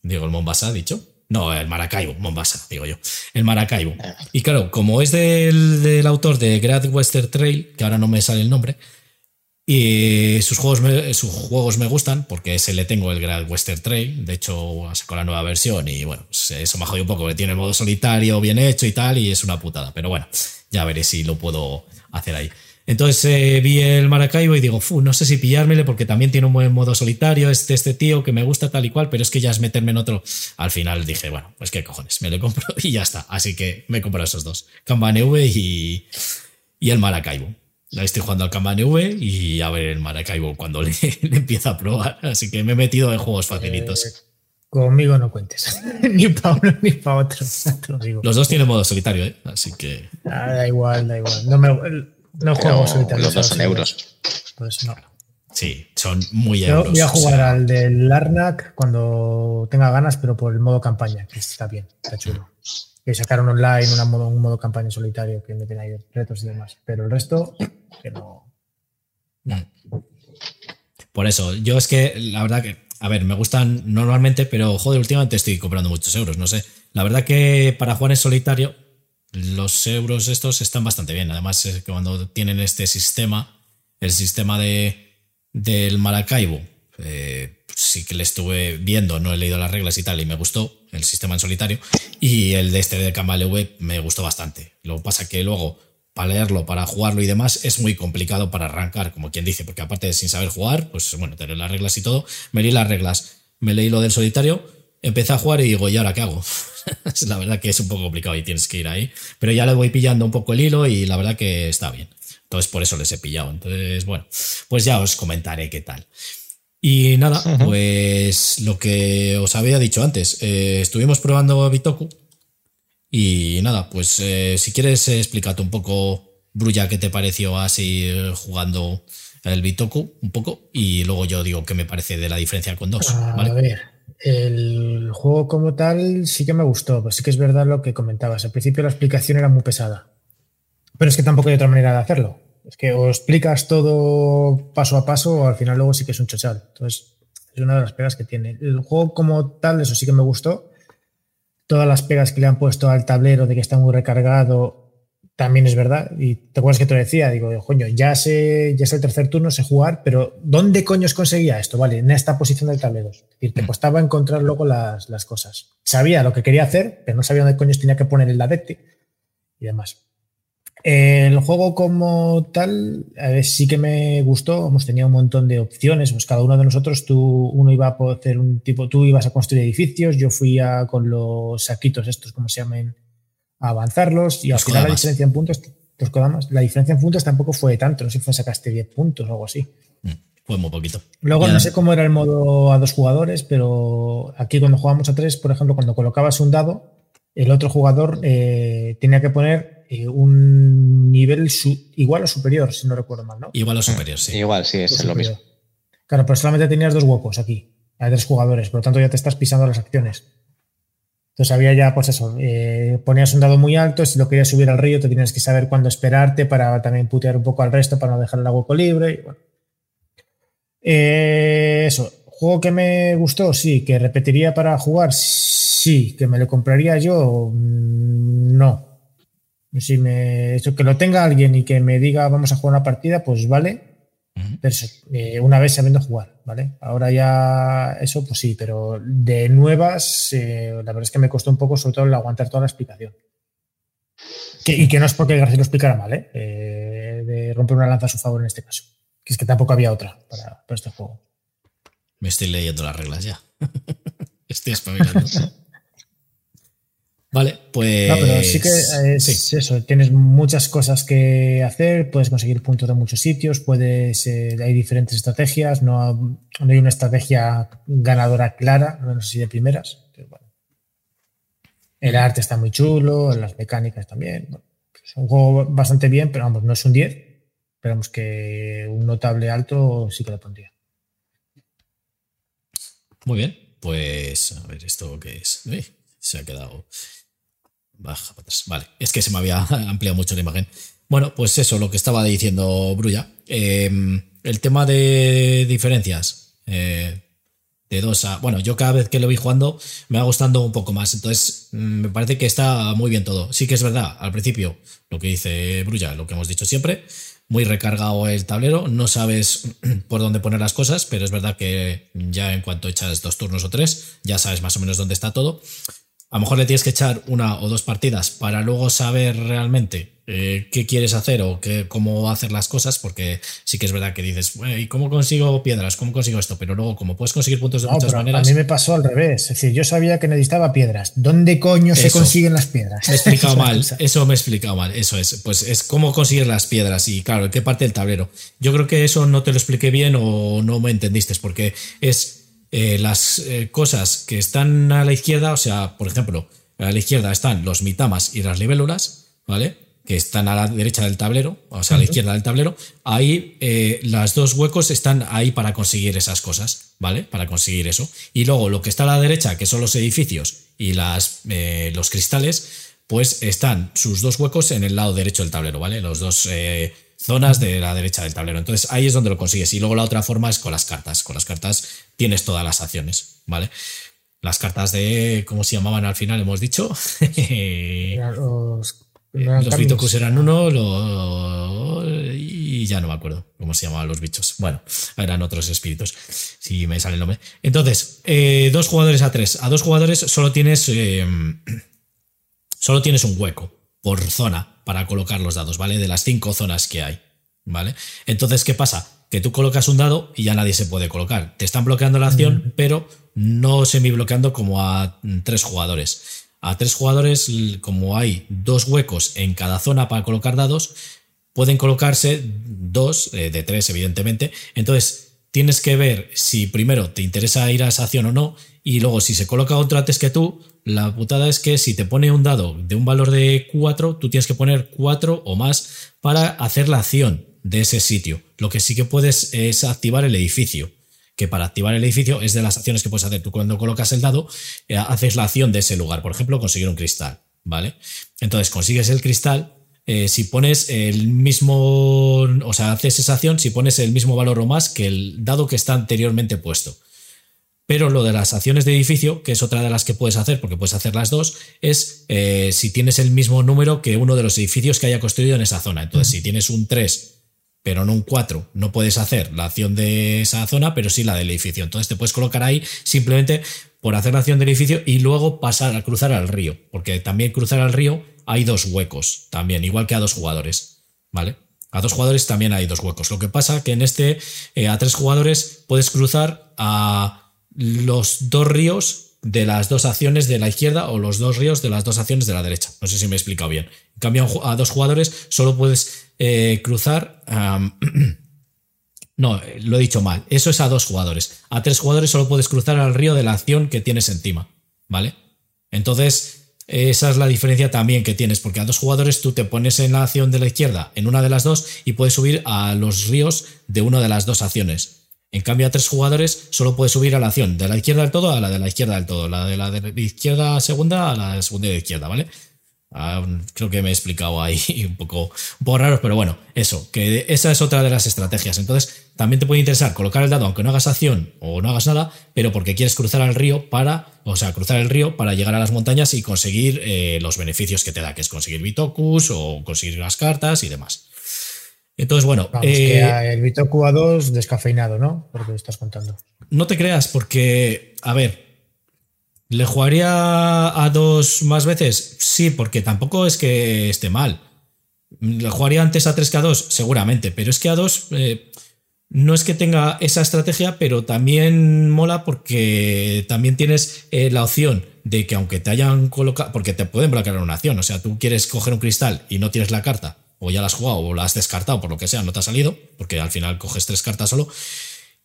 Digo, el Mombasa, dicho. No, el Maracaibo, Mombasa, digo yo. El Maracaibo. Y claro, como es del, del autor de Great Western Trail, que ahora no me sale el nombre, y sus juegos me, sus juegos me gustan porque ese le tengo el Great Western Trail. De hecho, sacó la nueva versión y bueno, pues eso me ha jodido un poco. que Tiene el modo solitario bien hecho y tal, y es una putada. Pero bueno, ya veré si lo puedo hacer ahí. Entonces eh, vi el Maracaibo y digo, no sé si pillármele porque también tiene un buen modo solitario. Este, este tío que me gusta tal y cual, pero es que ya es meterme en otro. Al final dije, bueno, pues qué cojones, me lo compro y ya está. Así que me compro esos dos: Kanban V y, y el Maracaibo. La estoy jugando al Kanban V y a ver el Maracaibo cuando le, le empieza a probar. Así que me he metido en juegos facilitos. Eh, conmigo no cuentes. ni para uno ni para otro. Te lo digo. Los dos tienen modo solitario, ¿eh? Así que. Ah, da igual, da igual. No, me, no juego solitario. los dos son euros. Por eso no. Sí, son muy Yo euros. voy a o jugar sea, al del Larnak cuando tenga ganas, pero por el modo campaña, que está bien, está chulo. Que sacaron online una modo, un modo campaña solitario que meten ahí retos y demás. Pero el resto, que no. Por eso, yo es que la verdad que, a ver, me gustan normalmente, pero joder, últimamente estoy comprando muchos euros, no sé. La verdad que para jugar en solitario, los euros estos están bastante bien. Además, cuando tienen este sistema, el sistema de, del Maracaibo, eh, sí que le estuve viendo, no he leído las reglas y tal, y me gustó el sistema en solitario. Y el de este de V me gustó bastante. Lo que pasa que luego, para leerlo, para jugarlo y demás, es muy complicado para arrancar, como quien dice, porque aparte de sin saber jugar, pues bueno, tener las reglas y todo, me leí las reglas, me leí lo del solitario, empecé a jugar y digo, ¿y ahora qué hago? La verdad que es un poco complicado y tienes que ir ahí, pero ya le voy pillando un poco el hilo y la verdad que está bien. Entonces por eso les he pillado. Entonces, bueno, pues ya os comentaré qué tal. Y nada, pues lo que os había dicho antes, eh, estuvimos probando Bitoku y nada, pues eh, si quieres eh, explícate un poco, Brulla, qué te pareció así eh, jugando el Bitoku un poco y luego yo digo qué me parece de la diferencia con dos. A ¿vale? ver, el juego como tal sí que me gustó, pero sí que es verdad lo que comentabas. Al principio la explicación era muy pesada, pero es que tampoco hay otra manera de hacerlo. Es que o explicas todo paso a paso o al final luego sí que es un chochal. Entonces, es una de las pegas que tiene. El juego como tal, eso sí que me gustó. Todas las pegas que le han puesto al tablero de que está muy recargado, también es verdad. Y te acuerdas que te lo decía, digo, coño, ya sé, ya sé el tercer turno, sé jugar, pero ¿dónde coños conseguía esto? Vale, en esta posición del tablero. Es decir, te costaba encontrar luego las, las cosas. Sabía lo que quería hacer, pero no sabía dónde coños tenía que poner el adepti y demás. El juego como tal, ver, sí que me gustó, hemos tenido un montón de opciones, pues cada uno de nosotros, tú, uno iba a poder hacer un tipo, tú ibas a construir edificios, yo fui a, con los saquitos estos, como se llaman, a avanzarlos, y al final la diferencia en puntos, los kodamas, la diferencia en puntos tampoco fue tanto, no sé si fue sacaste 10 puntos o algo así. Mm, Fue muy poquito. Luego Ya. no sé cómo era el modo a dos jugadores, pero aquí cuando jugábamos a tres, por ejemplo, cuando colocabas un dado, el otro jugador eh, tenía que poner eh, un nivel su- igual o superior, si no recuerdo mal, ¿no? Igual o superior, sí. Igual, sí, es lo mismo. Claro, pero solamente tenías dos huecos aquí, hay tres jugadores, por lo tanto ya te estás pisando las acciones. Entonces había ya, pues eso, eh, ponías un dado muy alto, si lo querías subir al río te tienes que saber cuándo esperarte para también putear un poco al resto, para no dejar el hueco libre. y bueno. Eh, eso, juego que me gustó, sí, que repetiría para jugar, sí, que me lo compraría yo, mm, no. Si me, eso, que lo tenga alguien y que me diga vamos a jugar una partida, pues vale, pero eso, eh, una vez sabiendo jugar, ¿vale? Ahora ya eso, pues sí, pero de nuevas, eh, la verdad es que me costó un poco, sobre todo el aguantar toda la explicación. Que- y que no es porque García lo explicara mal, ¿eh? Eh, de romper una lanza a su favor en este caso. Que es que tampoco había otra para, para este juego. Me estoy leyendo las reglas ya. estoy espabilando. Vale, pues. No, pero sí que es sí. eso, tienes muchas cosas que hacer, puedes conseguir puntos de muchos sitios, puedes, eh, hay diferentes estrategias, no, no hay una estrategia ganadora clara, no sé si de primeras. pero bueno. El arte está muy chulo, las mecánicas también. bueno, es un juego bastante bien, pero vamos, no es un 10, pero vamos que un notable alto sí que lo pondría. Muy bien, pues a ver esto qué es. Uy, se ha quedado baja atrás. Vale, es que se me había ampliado mucho la imagen. Bueno, pues eso, lo que estaba diciendo Brulla. Eh, el tema de diferencias. eh, de dos a. Bueno, yo cada vez que lo vi jugando me va gustando un poco más. Entonces, mm, me parece que está muy bien todo. Sí que es verdad, al principio, lo que dice Brulla, lo que hemos dicho siempre, muy recargado el tablero, no sabes por dónde poner las cosas, pero es verdad que ya en cuanto echas dos turnos o tres, ya sabes más o menos dónde está todo. A lo mejor le tienes que echar una o dos partidas para luego saber realmente eh, qué quieres hacer o qué, cómo hacer las cosas, porque sí que es verdad que dices, "Bueno, ¿y cómo consigo piedras? ¿Cómo consigo esto? Pero luego, como puedes conseguir puntos de No, muchas maneras. A mí me pasó al revés. Es decir, yo sabía que necesitaba piedras. ¿Dónde coño se consiguen las piedras? Me he explicado mal, eso me he explicado mal, eso es. Pues es cómo conseguir las piedras y claro, en qué parte del tablero. Yo creo que eso no te lo expliqué bien o no me entendiste, porque es eh, las eh, cosas que están a la izquierda, o sea, por ejemplo, a la izquierda están los mitamas y las libélulas, ¿vale? Que están a la derecha del tablero, o sea, a la izquierda del tablero. Ahí eh, las dos huecos están ahí para conseguir esas cosas, ¿vale? Para conseguir eso. Y luego lo que está a la derecha, que son los edificios y las, los cristales, pues están sus dos huecos en el lado derecho del tablero, ¿vale? Los dos eh, zonas de la derecha del tablero. Entonces ahí es donde lo consigues. Y luego la otra forma es con las cartas. Con las cartas tienes todas las acciones, ¿vale? Las cartas de, ¿cómo se llamaban al final? Hemos dicho. Los, no eran los. Bitokus eran uno lo- y ya no me acuerdo cómo se llamaban los bichos. Bueno, eran otros espíritus, si me sale el nombre. Entonces, eh, dos jugadores a tres. A dos jugadores solo tienes, eh, solo tienes un hueco por zona para colocar los dados, ¿vale? De las cinco zonas que hay, ¿vale? Entonces, ¿qué pasa? Que tú colocas un dado y ya nadie se puede colocar. Te están bloqueando la acción, pero no semi bloqueando como a tres jugadores. A tres jugadores, como hay dos huecos en cada zona para colocar dados, pueden colocarse dos, eh, de tres evidentemente. Entonces tienes que ver si primero te interesa ir a esa acción o no, y luego si se coloca otro antes que tú, la putada es que si te pone un dado de un valor de 4, tú tienes que poner 4 o más para hacer la acción. de ese sitio. Lo que sí que puedes es activar el edificio. Que para activar el edificio es de las acciones que puedes hacer. Tú cuando colocas el dado, eh, haces la acción de ese lugar. Por ejemplo, conseguir un cristal. ¿Vale? Entonces consigues el cristal. eh, si pones el mismo, o sea, haces esa acción si pones el mismo valor o más que el dado que está anteriormente puesto. Pero lo de las acciones de edificio, que es otra de las que puedes hacer, porque puedes hacer las dos, es eh, si tienes el mismo número que uno de los edificios que haya construido en esa zona. Entonces, si tienes un 3, pero no un 4, no puedes hacer la acción de esa zona, pero sí la del edificio. Entonces, te puedes colocar ahí simplemente por hacer la acción del edificio y luego pasar a cruzar al río, porque también cruzar al río hay dos huecos, también, igual que a dos jugadores, ¿vale? A dos jugadores también hay dos huecos. Lo que pasa que en este, eh, a tres jugadores, puedes cruzar a los dos ríos de las dos acciones de la izquierda o los dos ríos de las dos acciones de la derecha. No sé si me he explicado bien. En cambio, a dos jugadores solo puedes eh, cruzar. No, lo he dicho mal. Eso es a dos jugadores. A tres jugadores solo puedes cruzar al río de la acción que tienes encima. ¿Vale? Entonces, esa es la diferencia también que tienes, porque a dos jugadores tú te pones en la acción de la izquierda en una de las dos y puedes subir a los ríos de una de las dos acciones. En cambio, a tres jugadores solo puedes subir a la acción de la izquierda del todo a la de la izquierda del todo, la de la de izquierda segunda a la segunda de izquierda, ¿vale? Ah, creo que me he explicado ahí un poco, un poco raro, pero bueno, eso, que esa es otra de las estrategias. Entonces, también te puede interesar colocar el dado, aunque no hagas acción o no hagas nada, pero porque quieres cruzar al río para, o sea, cruzar el río para llegar a las montañas y conseguir eh, los beneficios que te da, que es conseguir Bitokus o conseguir las cartas y demás. Entonces, bueno. Vamos, eh, que el Bitoku A2 descafeinado, ¿no? Por lo que estás contando. No te creas, porque, a ver, ¿le jugaría a dos más veces? Sí, porque tampoco es que esté mal. ¿Le jugaría antes a 3 que a 2? Seguramente, pero es que a 2 eh, no es que tenga esa estrategia, pero también mola porque también tienes eh, la opción de que aunque te hayan colocado, porque te pueden bloquear una acción, o sea, tú quieres coger un cristal y no tienes la carta, o ya la has jugado o la has descartado por lo que sea, no te ha salido, porque al final coges tres cartas solo,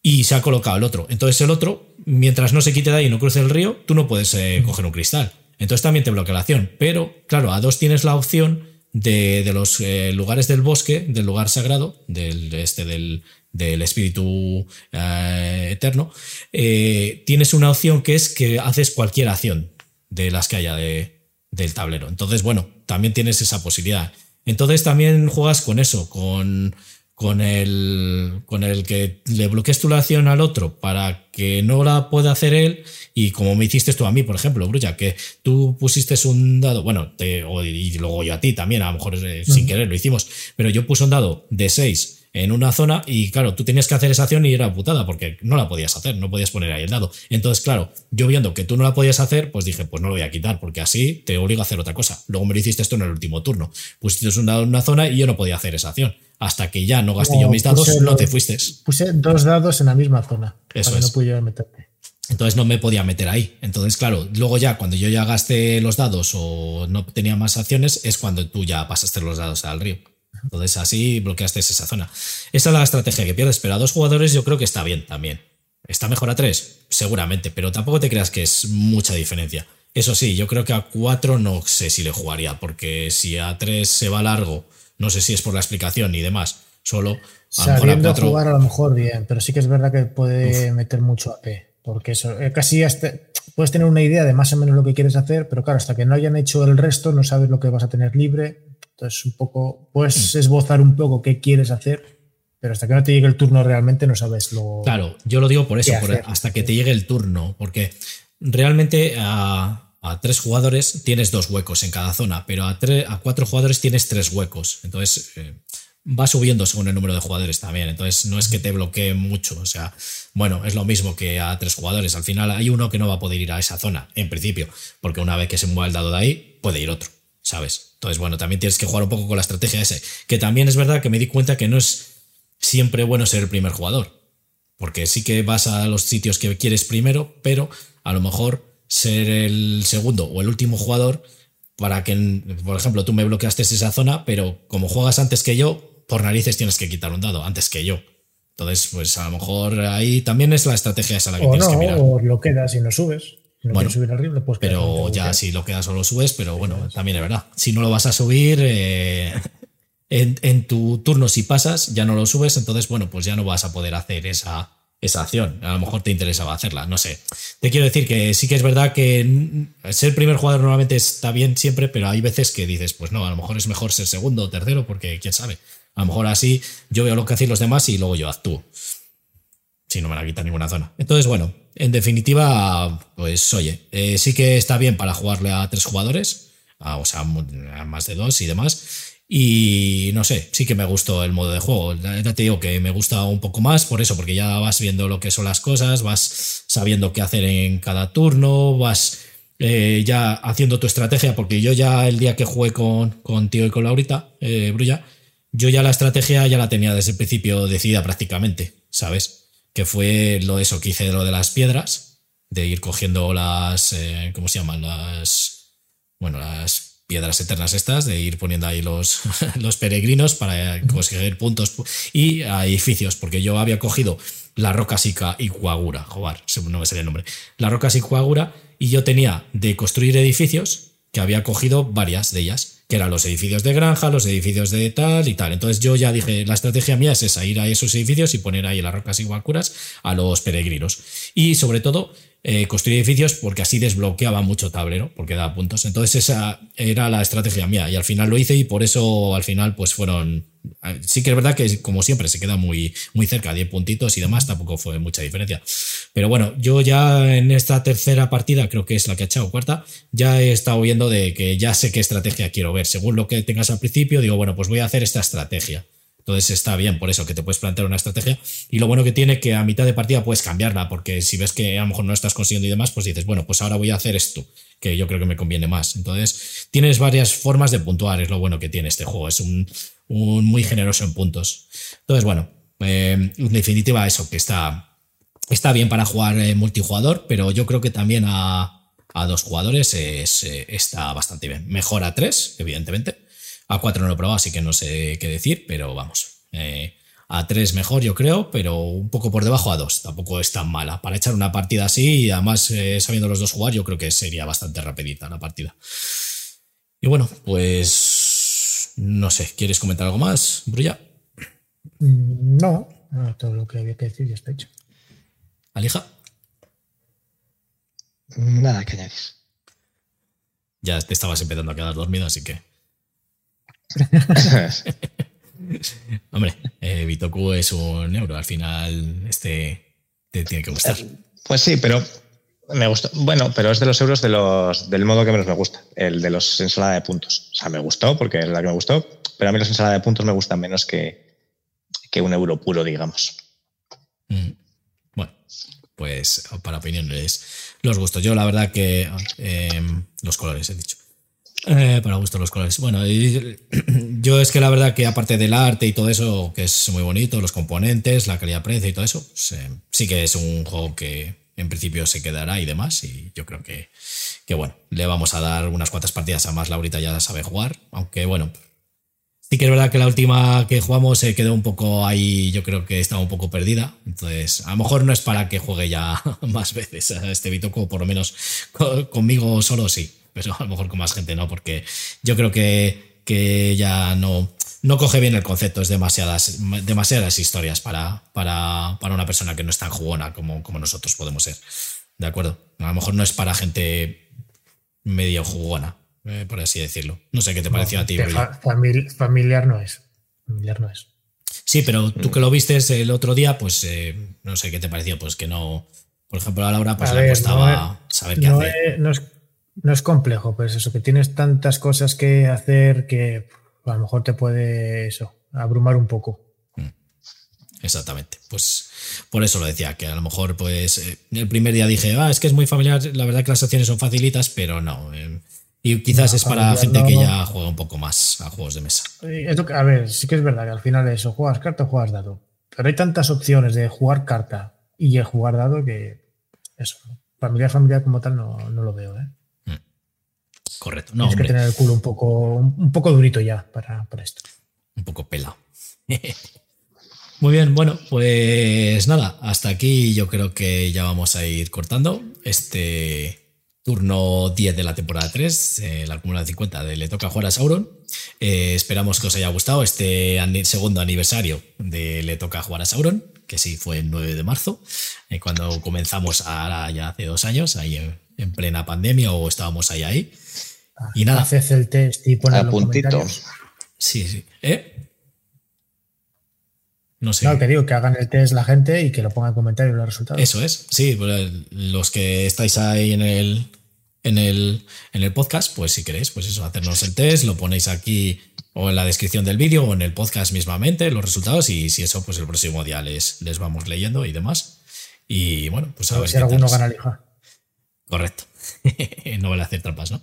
y se ha colocado el otro. Entonces el otro, mientras no se quite de ahí y no cruce el río, tú no puedes eh, coger un cristal. Entonces también te bloquea la acción. Pero, claro, a dos tienes la opción de, de los eh, lugares del bosque, del lugar sagrado, del, este, del, del espíritu eh, eterno, tienes una opción que es que haces cualquier acción de las que haya de, del tablero. Entonces, bueno, también tienes esa posibilidad. Entonces también juegas con eso, con, con, el, con el que le bloquees tu acción al otro para que no la pueda hacer él. Y como me hiciste tú a mí, por ejemplo, Brulla, que tú pusiste un dado, bueno, te, y luego yo a ti también, a lo mejor eh, sin querer lo hicimos, pero yo puse un dado de 6 en una zona y claro, tú tenías que hacer esa acción y era putada porque no la podías hacer, no podías poner ahí el dado. Entonces, claro, yo viendo que tú no la podías hacer, pues dije, pues no lo voy a quitar porque así te obligo a hacer otra cosa. Luego me lo hiciste esto en el último turno. Pusiste un dado en una zona y yo no podía hacer esa acción. Hasta que ya no gasté yo mis dados, no los- te fuiste. Puse dos dados en la misma zona. Eso para que es. no pudiera meterte. Entonces no me podía meter ahí. Entonces, claro, luego ya cuando yo ya gasté los dados o no tenía más acciones, es cuando tú ya pasaste los dados al río. Entonces así bloqueaste esa zona. Esa es la estrategia que pierdes, pero a dos jugadores yo creo que está bien también. ¿Está mejor a tres? Seguramente, pero tampoco te creas que es mucha diferencia. Eso sí, yo creo que a cuatro no sé si le jugaría, porque si a tres se va largo, no sé si es por la explicación y demás, solo a mejor a Sabiendo cuatro. jugar a lo mejor bien, pero sí que es verdad que puede meter mucho AP. Porque eso, eh, casi hasta, puedes tener una idea de más o menos lo que quieres hacer, pero claro, hasta que no hayan hecho el resto, no sabes lo que vas a tener libre. Entonces, un poco, puedes Mm. esbozar un poco qué quieres hacer, pero hasta que no te llegue el turno realmente no sabes lo. Claro, yo lo digo por eso, hasta que te llegue el turno, porque realmente a, a tres jugadores tienes dos huecos en cada zona, pero a, a cuatro jugadores tienes tres huecos. Entonces eh, va subiendo según el número de jugadores también. Entonces no es que te bloquee mucho. O sea, bueno, es lo mismo que a tres jugadores. Al final hay uno que no va a poder ir a esa zona, en principio, porque una vez que se mueva el dado de ahí, puede ir otro, ¿sabes? Entonces, bueno, también tienes que jugar un poco con la estrategia ese. Que también es verdad que me di cuenta que no es siempre bueno ser el primer jugador. Porque sí que vas a los sitios que quieres primero, pero a lo mejor ser el segundo o el último jugador para que, por ejemplo, tú me bloqueaste esa zona, pero como juegas antes que yo, por narices tienes que quitar un dado antes que yo. Entonces, pues a lo mejor ahí también es la estrategia esa la que o tienes no, que mirar. o lo quedas y no subes. Si no Bueno, lo puedes quedar Pero ya si lo quedas o lo subes, pero bueno, también es verdad. Si no lo vas a subir, eh, en, tu turno si pasas ya no lo subes, entonces bueno, pues ya no vas a poder hacer esa, esa acción. A lo mejor te interesaba hacerla, no sé. Te quiero decir que sí que es verdad que ser primer jugador normalmente está bien siempre, pero hay veces que dices, pues no, a lo mejor es mejor ser segundo o tercero porque quién sabe. A lo mejor así yo veo lo que hacen los demás y luego yo actúo. Si no me la quita ninguna zona. Entonces, bueno, en definitiva, pues oye, eh, sí que está bien para jugarle a tres jugadores, o sea, a más de dos y demás. Y no sé, sí que me gustó el modo de juego. Ya te digo que me gusta un poco más por eso, porque ya vas viendo lo que son las cosas, vas sabiendo qué hacer en cada turno, vas eh, ya haciendo tu estrategia, porque yo ya el día que jugué con, Tío y con Laurita, eh, Brulla, yo ya la estrategia ya la tenía desde el principio decidida prácticamente, ¿sabes? Que fue lo eso que hice lo de las piedras, de ir cogiendo las, eh, ¿cómo se llaman? Las, bueno, las piedras eternas estas, de ir poniendo ahí los, los peregrinos para conseguir puntos y a edificios, porque yo había cogido la roca Sica y Cuagura, joder, no me sale el nombre, la roca Cuagura y yo tenía de construir edificios que había cogido varias de ellas que eran los edificios de granja, los edificios de tal y tal. Entonces yo ya dije, la estrategia mía es esa, ir a esos edificios y poner ahí las rocas iguacuras a los peregrinos. Y sobre todo, eh, construir edificios porque así desbloqueaba mucho tablero, porque daba puntos. Entonces esa era la estrategia mía y al final lo hice y por eso al final pues fueron... Eh, sí que es verdad que como siempre se queda muy, muy cerca, 10 puntitos y demás, tampoco fue mucha diferencia. Pero bueno, yo ya en esta tercera partida, creo que es la que he echado cuarta, ya he estado viendo de que ya sé qué estrategia quiero ver. Según lo que tengas al principio, digo, bueno, pues voy a hacer esta estrategia. Entonces está bien por eso que te puedes plantear una estrategia. Y lo bueno que tiene que a mitad de partida puedes cambiarla, porque si ves que a lo mejor no estás consiguiendo y demás, pues dices, bueno, pues ahora voy a hacer esto, que yo creo que me conviene más. Entonces tienes varias formas de puntuar, es lo bueno que tiene este juego. Es un, muy generoso en puntos. Entonces, bueno, eh, en definitiva, eso, que está, está bien para jugar eh, multijugador, pero yo creo que también a, a dos jugadores es, eh, está bastante bien. Mejor a tres, evidentemente a 4 no lo he probado, así que no sé qué decir, pero vamos. Eh, a 3 mejor, yo creo, pero un poco por debajo a 2. Tampoco es tan mala. Para echar una partida así y además eh, sabiendo los dos jugar, yo creo que sería bastante rapidita la partida. Y bueno, pues no sé, ¿quieres comentar algo más, Brulla? Mm, no, todo lo que había que decir ya está hecho. ¿Alija? Nada que añadir. Ya te estabas empezando a quedar dormido, así que. Hombre, eh, Bitoku es un euro. Al final, este te tiene que gustar. Pues sí, pero me gustó. Bueno, pero es de los euros de los, del modo que menos me gusta, el de los ensalada de puntos. O sea, me gustó porque es la que me gustó, pero a mí los ensalada de puntos me gustan menos que, que un euro puro, digamos. Mm. Bueno, pues para opiniones, los gustos. Yo, la verdad, que eh, los colores he dicho. Eh, para gusto los colores. Bueno, yo es que la verdad que aparte del arte y todo eso, que es muy bonito, los componentes, la calidad-precio y todo eso, sí que es un juego que en principio se quedará y demás. Y yo creo que, que, bueno, le vamos a dar unas cuantas partidas a más. Laurita ya sabe jugar, aunque bueno, sí que es verdad que la última que jugamos se quedó un poco ahí, yo creo que estaba un poco perdida. Entonces, a lo mejor no es para que juegue ya más veces a este Bitoco, por lo menos conmigo solo sí pero a lo mejor con más gente no, porque yo creo que, que ya no, no coge bien el concepto, es demasiadas, demasiadas historias para, para, para una persona que no es tan jugona como, como nosotros podemos ser. ¿De acuerdo? A lo mejor no es para gente medio jugona, eh, por así decirlo. No sé qué te pareció a ti. familiar no es. Familiar no es. Sí, pero tú que lo viste el otro día, pues eh, no sé qué te pareció, pues que no. Por ejemplo, a Laura pues le costaba saber qué hacer. no es no es complejo, pues eso, que tienes tantas cosas que hacer que a lo mejor te puede eso, abrumar un poco. Mm. Exactamente. Pues por eso lo decía, que a lo mejor, pues, eh, el primer día dije, ah, es que es muy familiar, la verdad que las acciones son facilitas, pero no. Eh, y quizás es para gente que ya juega un poco más a juegos de mesa. a ver, sí que es verdad que al final eso, juegas carta o juegas dado. Pero hay tantas opciones de jugar carta y de jugar dado que eso, familiar, familiar como tal, no, no lo veo, ¿eh? Correcto. No, Tienes que tener el culo un poco, un poco durito ya para, para esto. Un poco pelado. Muy bien, bueno, pues nada, hasta aquí yo creo que ya vamos a ir cortando este turno 10 de la temporada 3, el acumulado de 50 de Le toca jugar a Sauron. Eh, esperamos que os haya gustado este segundo aniversario de Le Toca Jugar a Sauron, que sí fue el 9 de marzo, eh, cuando comenzamos ahora ya hace dos años, ahí en, plena pandemia o estábamos ahí ahí. Y nada. Haces el test y pones los puntito. Sí, sí. ¿Eh? No sé. No, que digo, que hagan el test la gente y que lo pongan en comentarios los resultados. Eso es, sí, pues, los que estáis ahí en el, en el, en el podcast, pues si queréis, pues eso, hacernos el test, lo ponéis aquí o en la descripción del vídeo o en el podcast mismamente, los resultados, y si eso, pues el próximo día les, les vamos leyendo y demás. Y bueno, pues a, ver. Si alguno gana lija. Correcto. no vale hacer trampas, ¿no?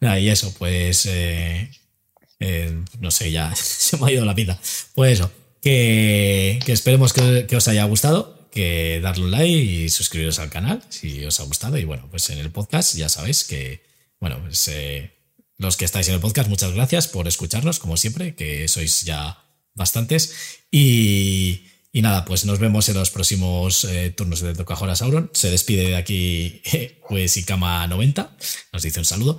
Nada, y eso, pues. Eh, eh, no sé, ya se me ha ido la vida. Pues eso, que, esperemos que, os haya gustado, que darle un like y suscribiros al canal si os ha gustado. Y bueno, pues en el podcast ya sabéis que, bueno, pues eh, los que estáis en el podcast, muchas gracias por escucharnos, como siempre, que sois ya bastantes. Y, nada, pues nos vemos en los próximos turnos de Tocajora Sauron. Se despide de aquí, pues, Ikama 90. Nos dice un saludo.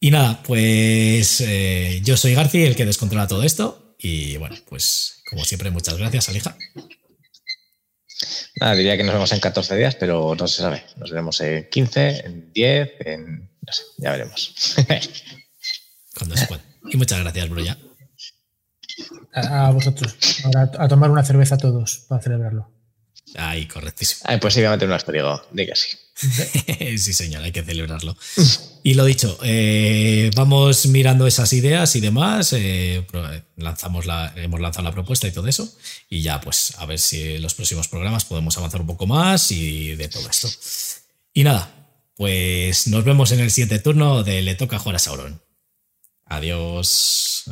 Y nada, pues eh, yo soy Garci, el que descontrola todo esto. Y bueno, pues como siempre, muchas gracias, Alija. Nada, diría que nos vemos en 14 días, pero no se sabe. Nos veremos en 15, en 10, en. No sé, ya veremos. Cuando se pueda. Y muchas gracias, Bruya. A, vosotros. Ahora a tomar una cerveza todos para celebrarlo. Ay, correctísimo. Ay, pues sí, voy a meter un asperigo. Diga sí. sí, señor, hay que celebrarlo. Y lo dicho, eh, vamos mirando esas ideas y demás. Eh, lanzamos la, hemos lanzado la propuesta y todo eso. Y ya, pues, a ver si en los próximos programas podemos avanzar un poco más y de todo esto. Y nada, pues nos vemos en el siguiente turno de Le toca jugar a Sauron. Adiós.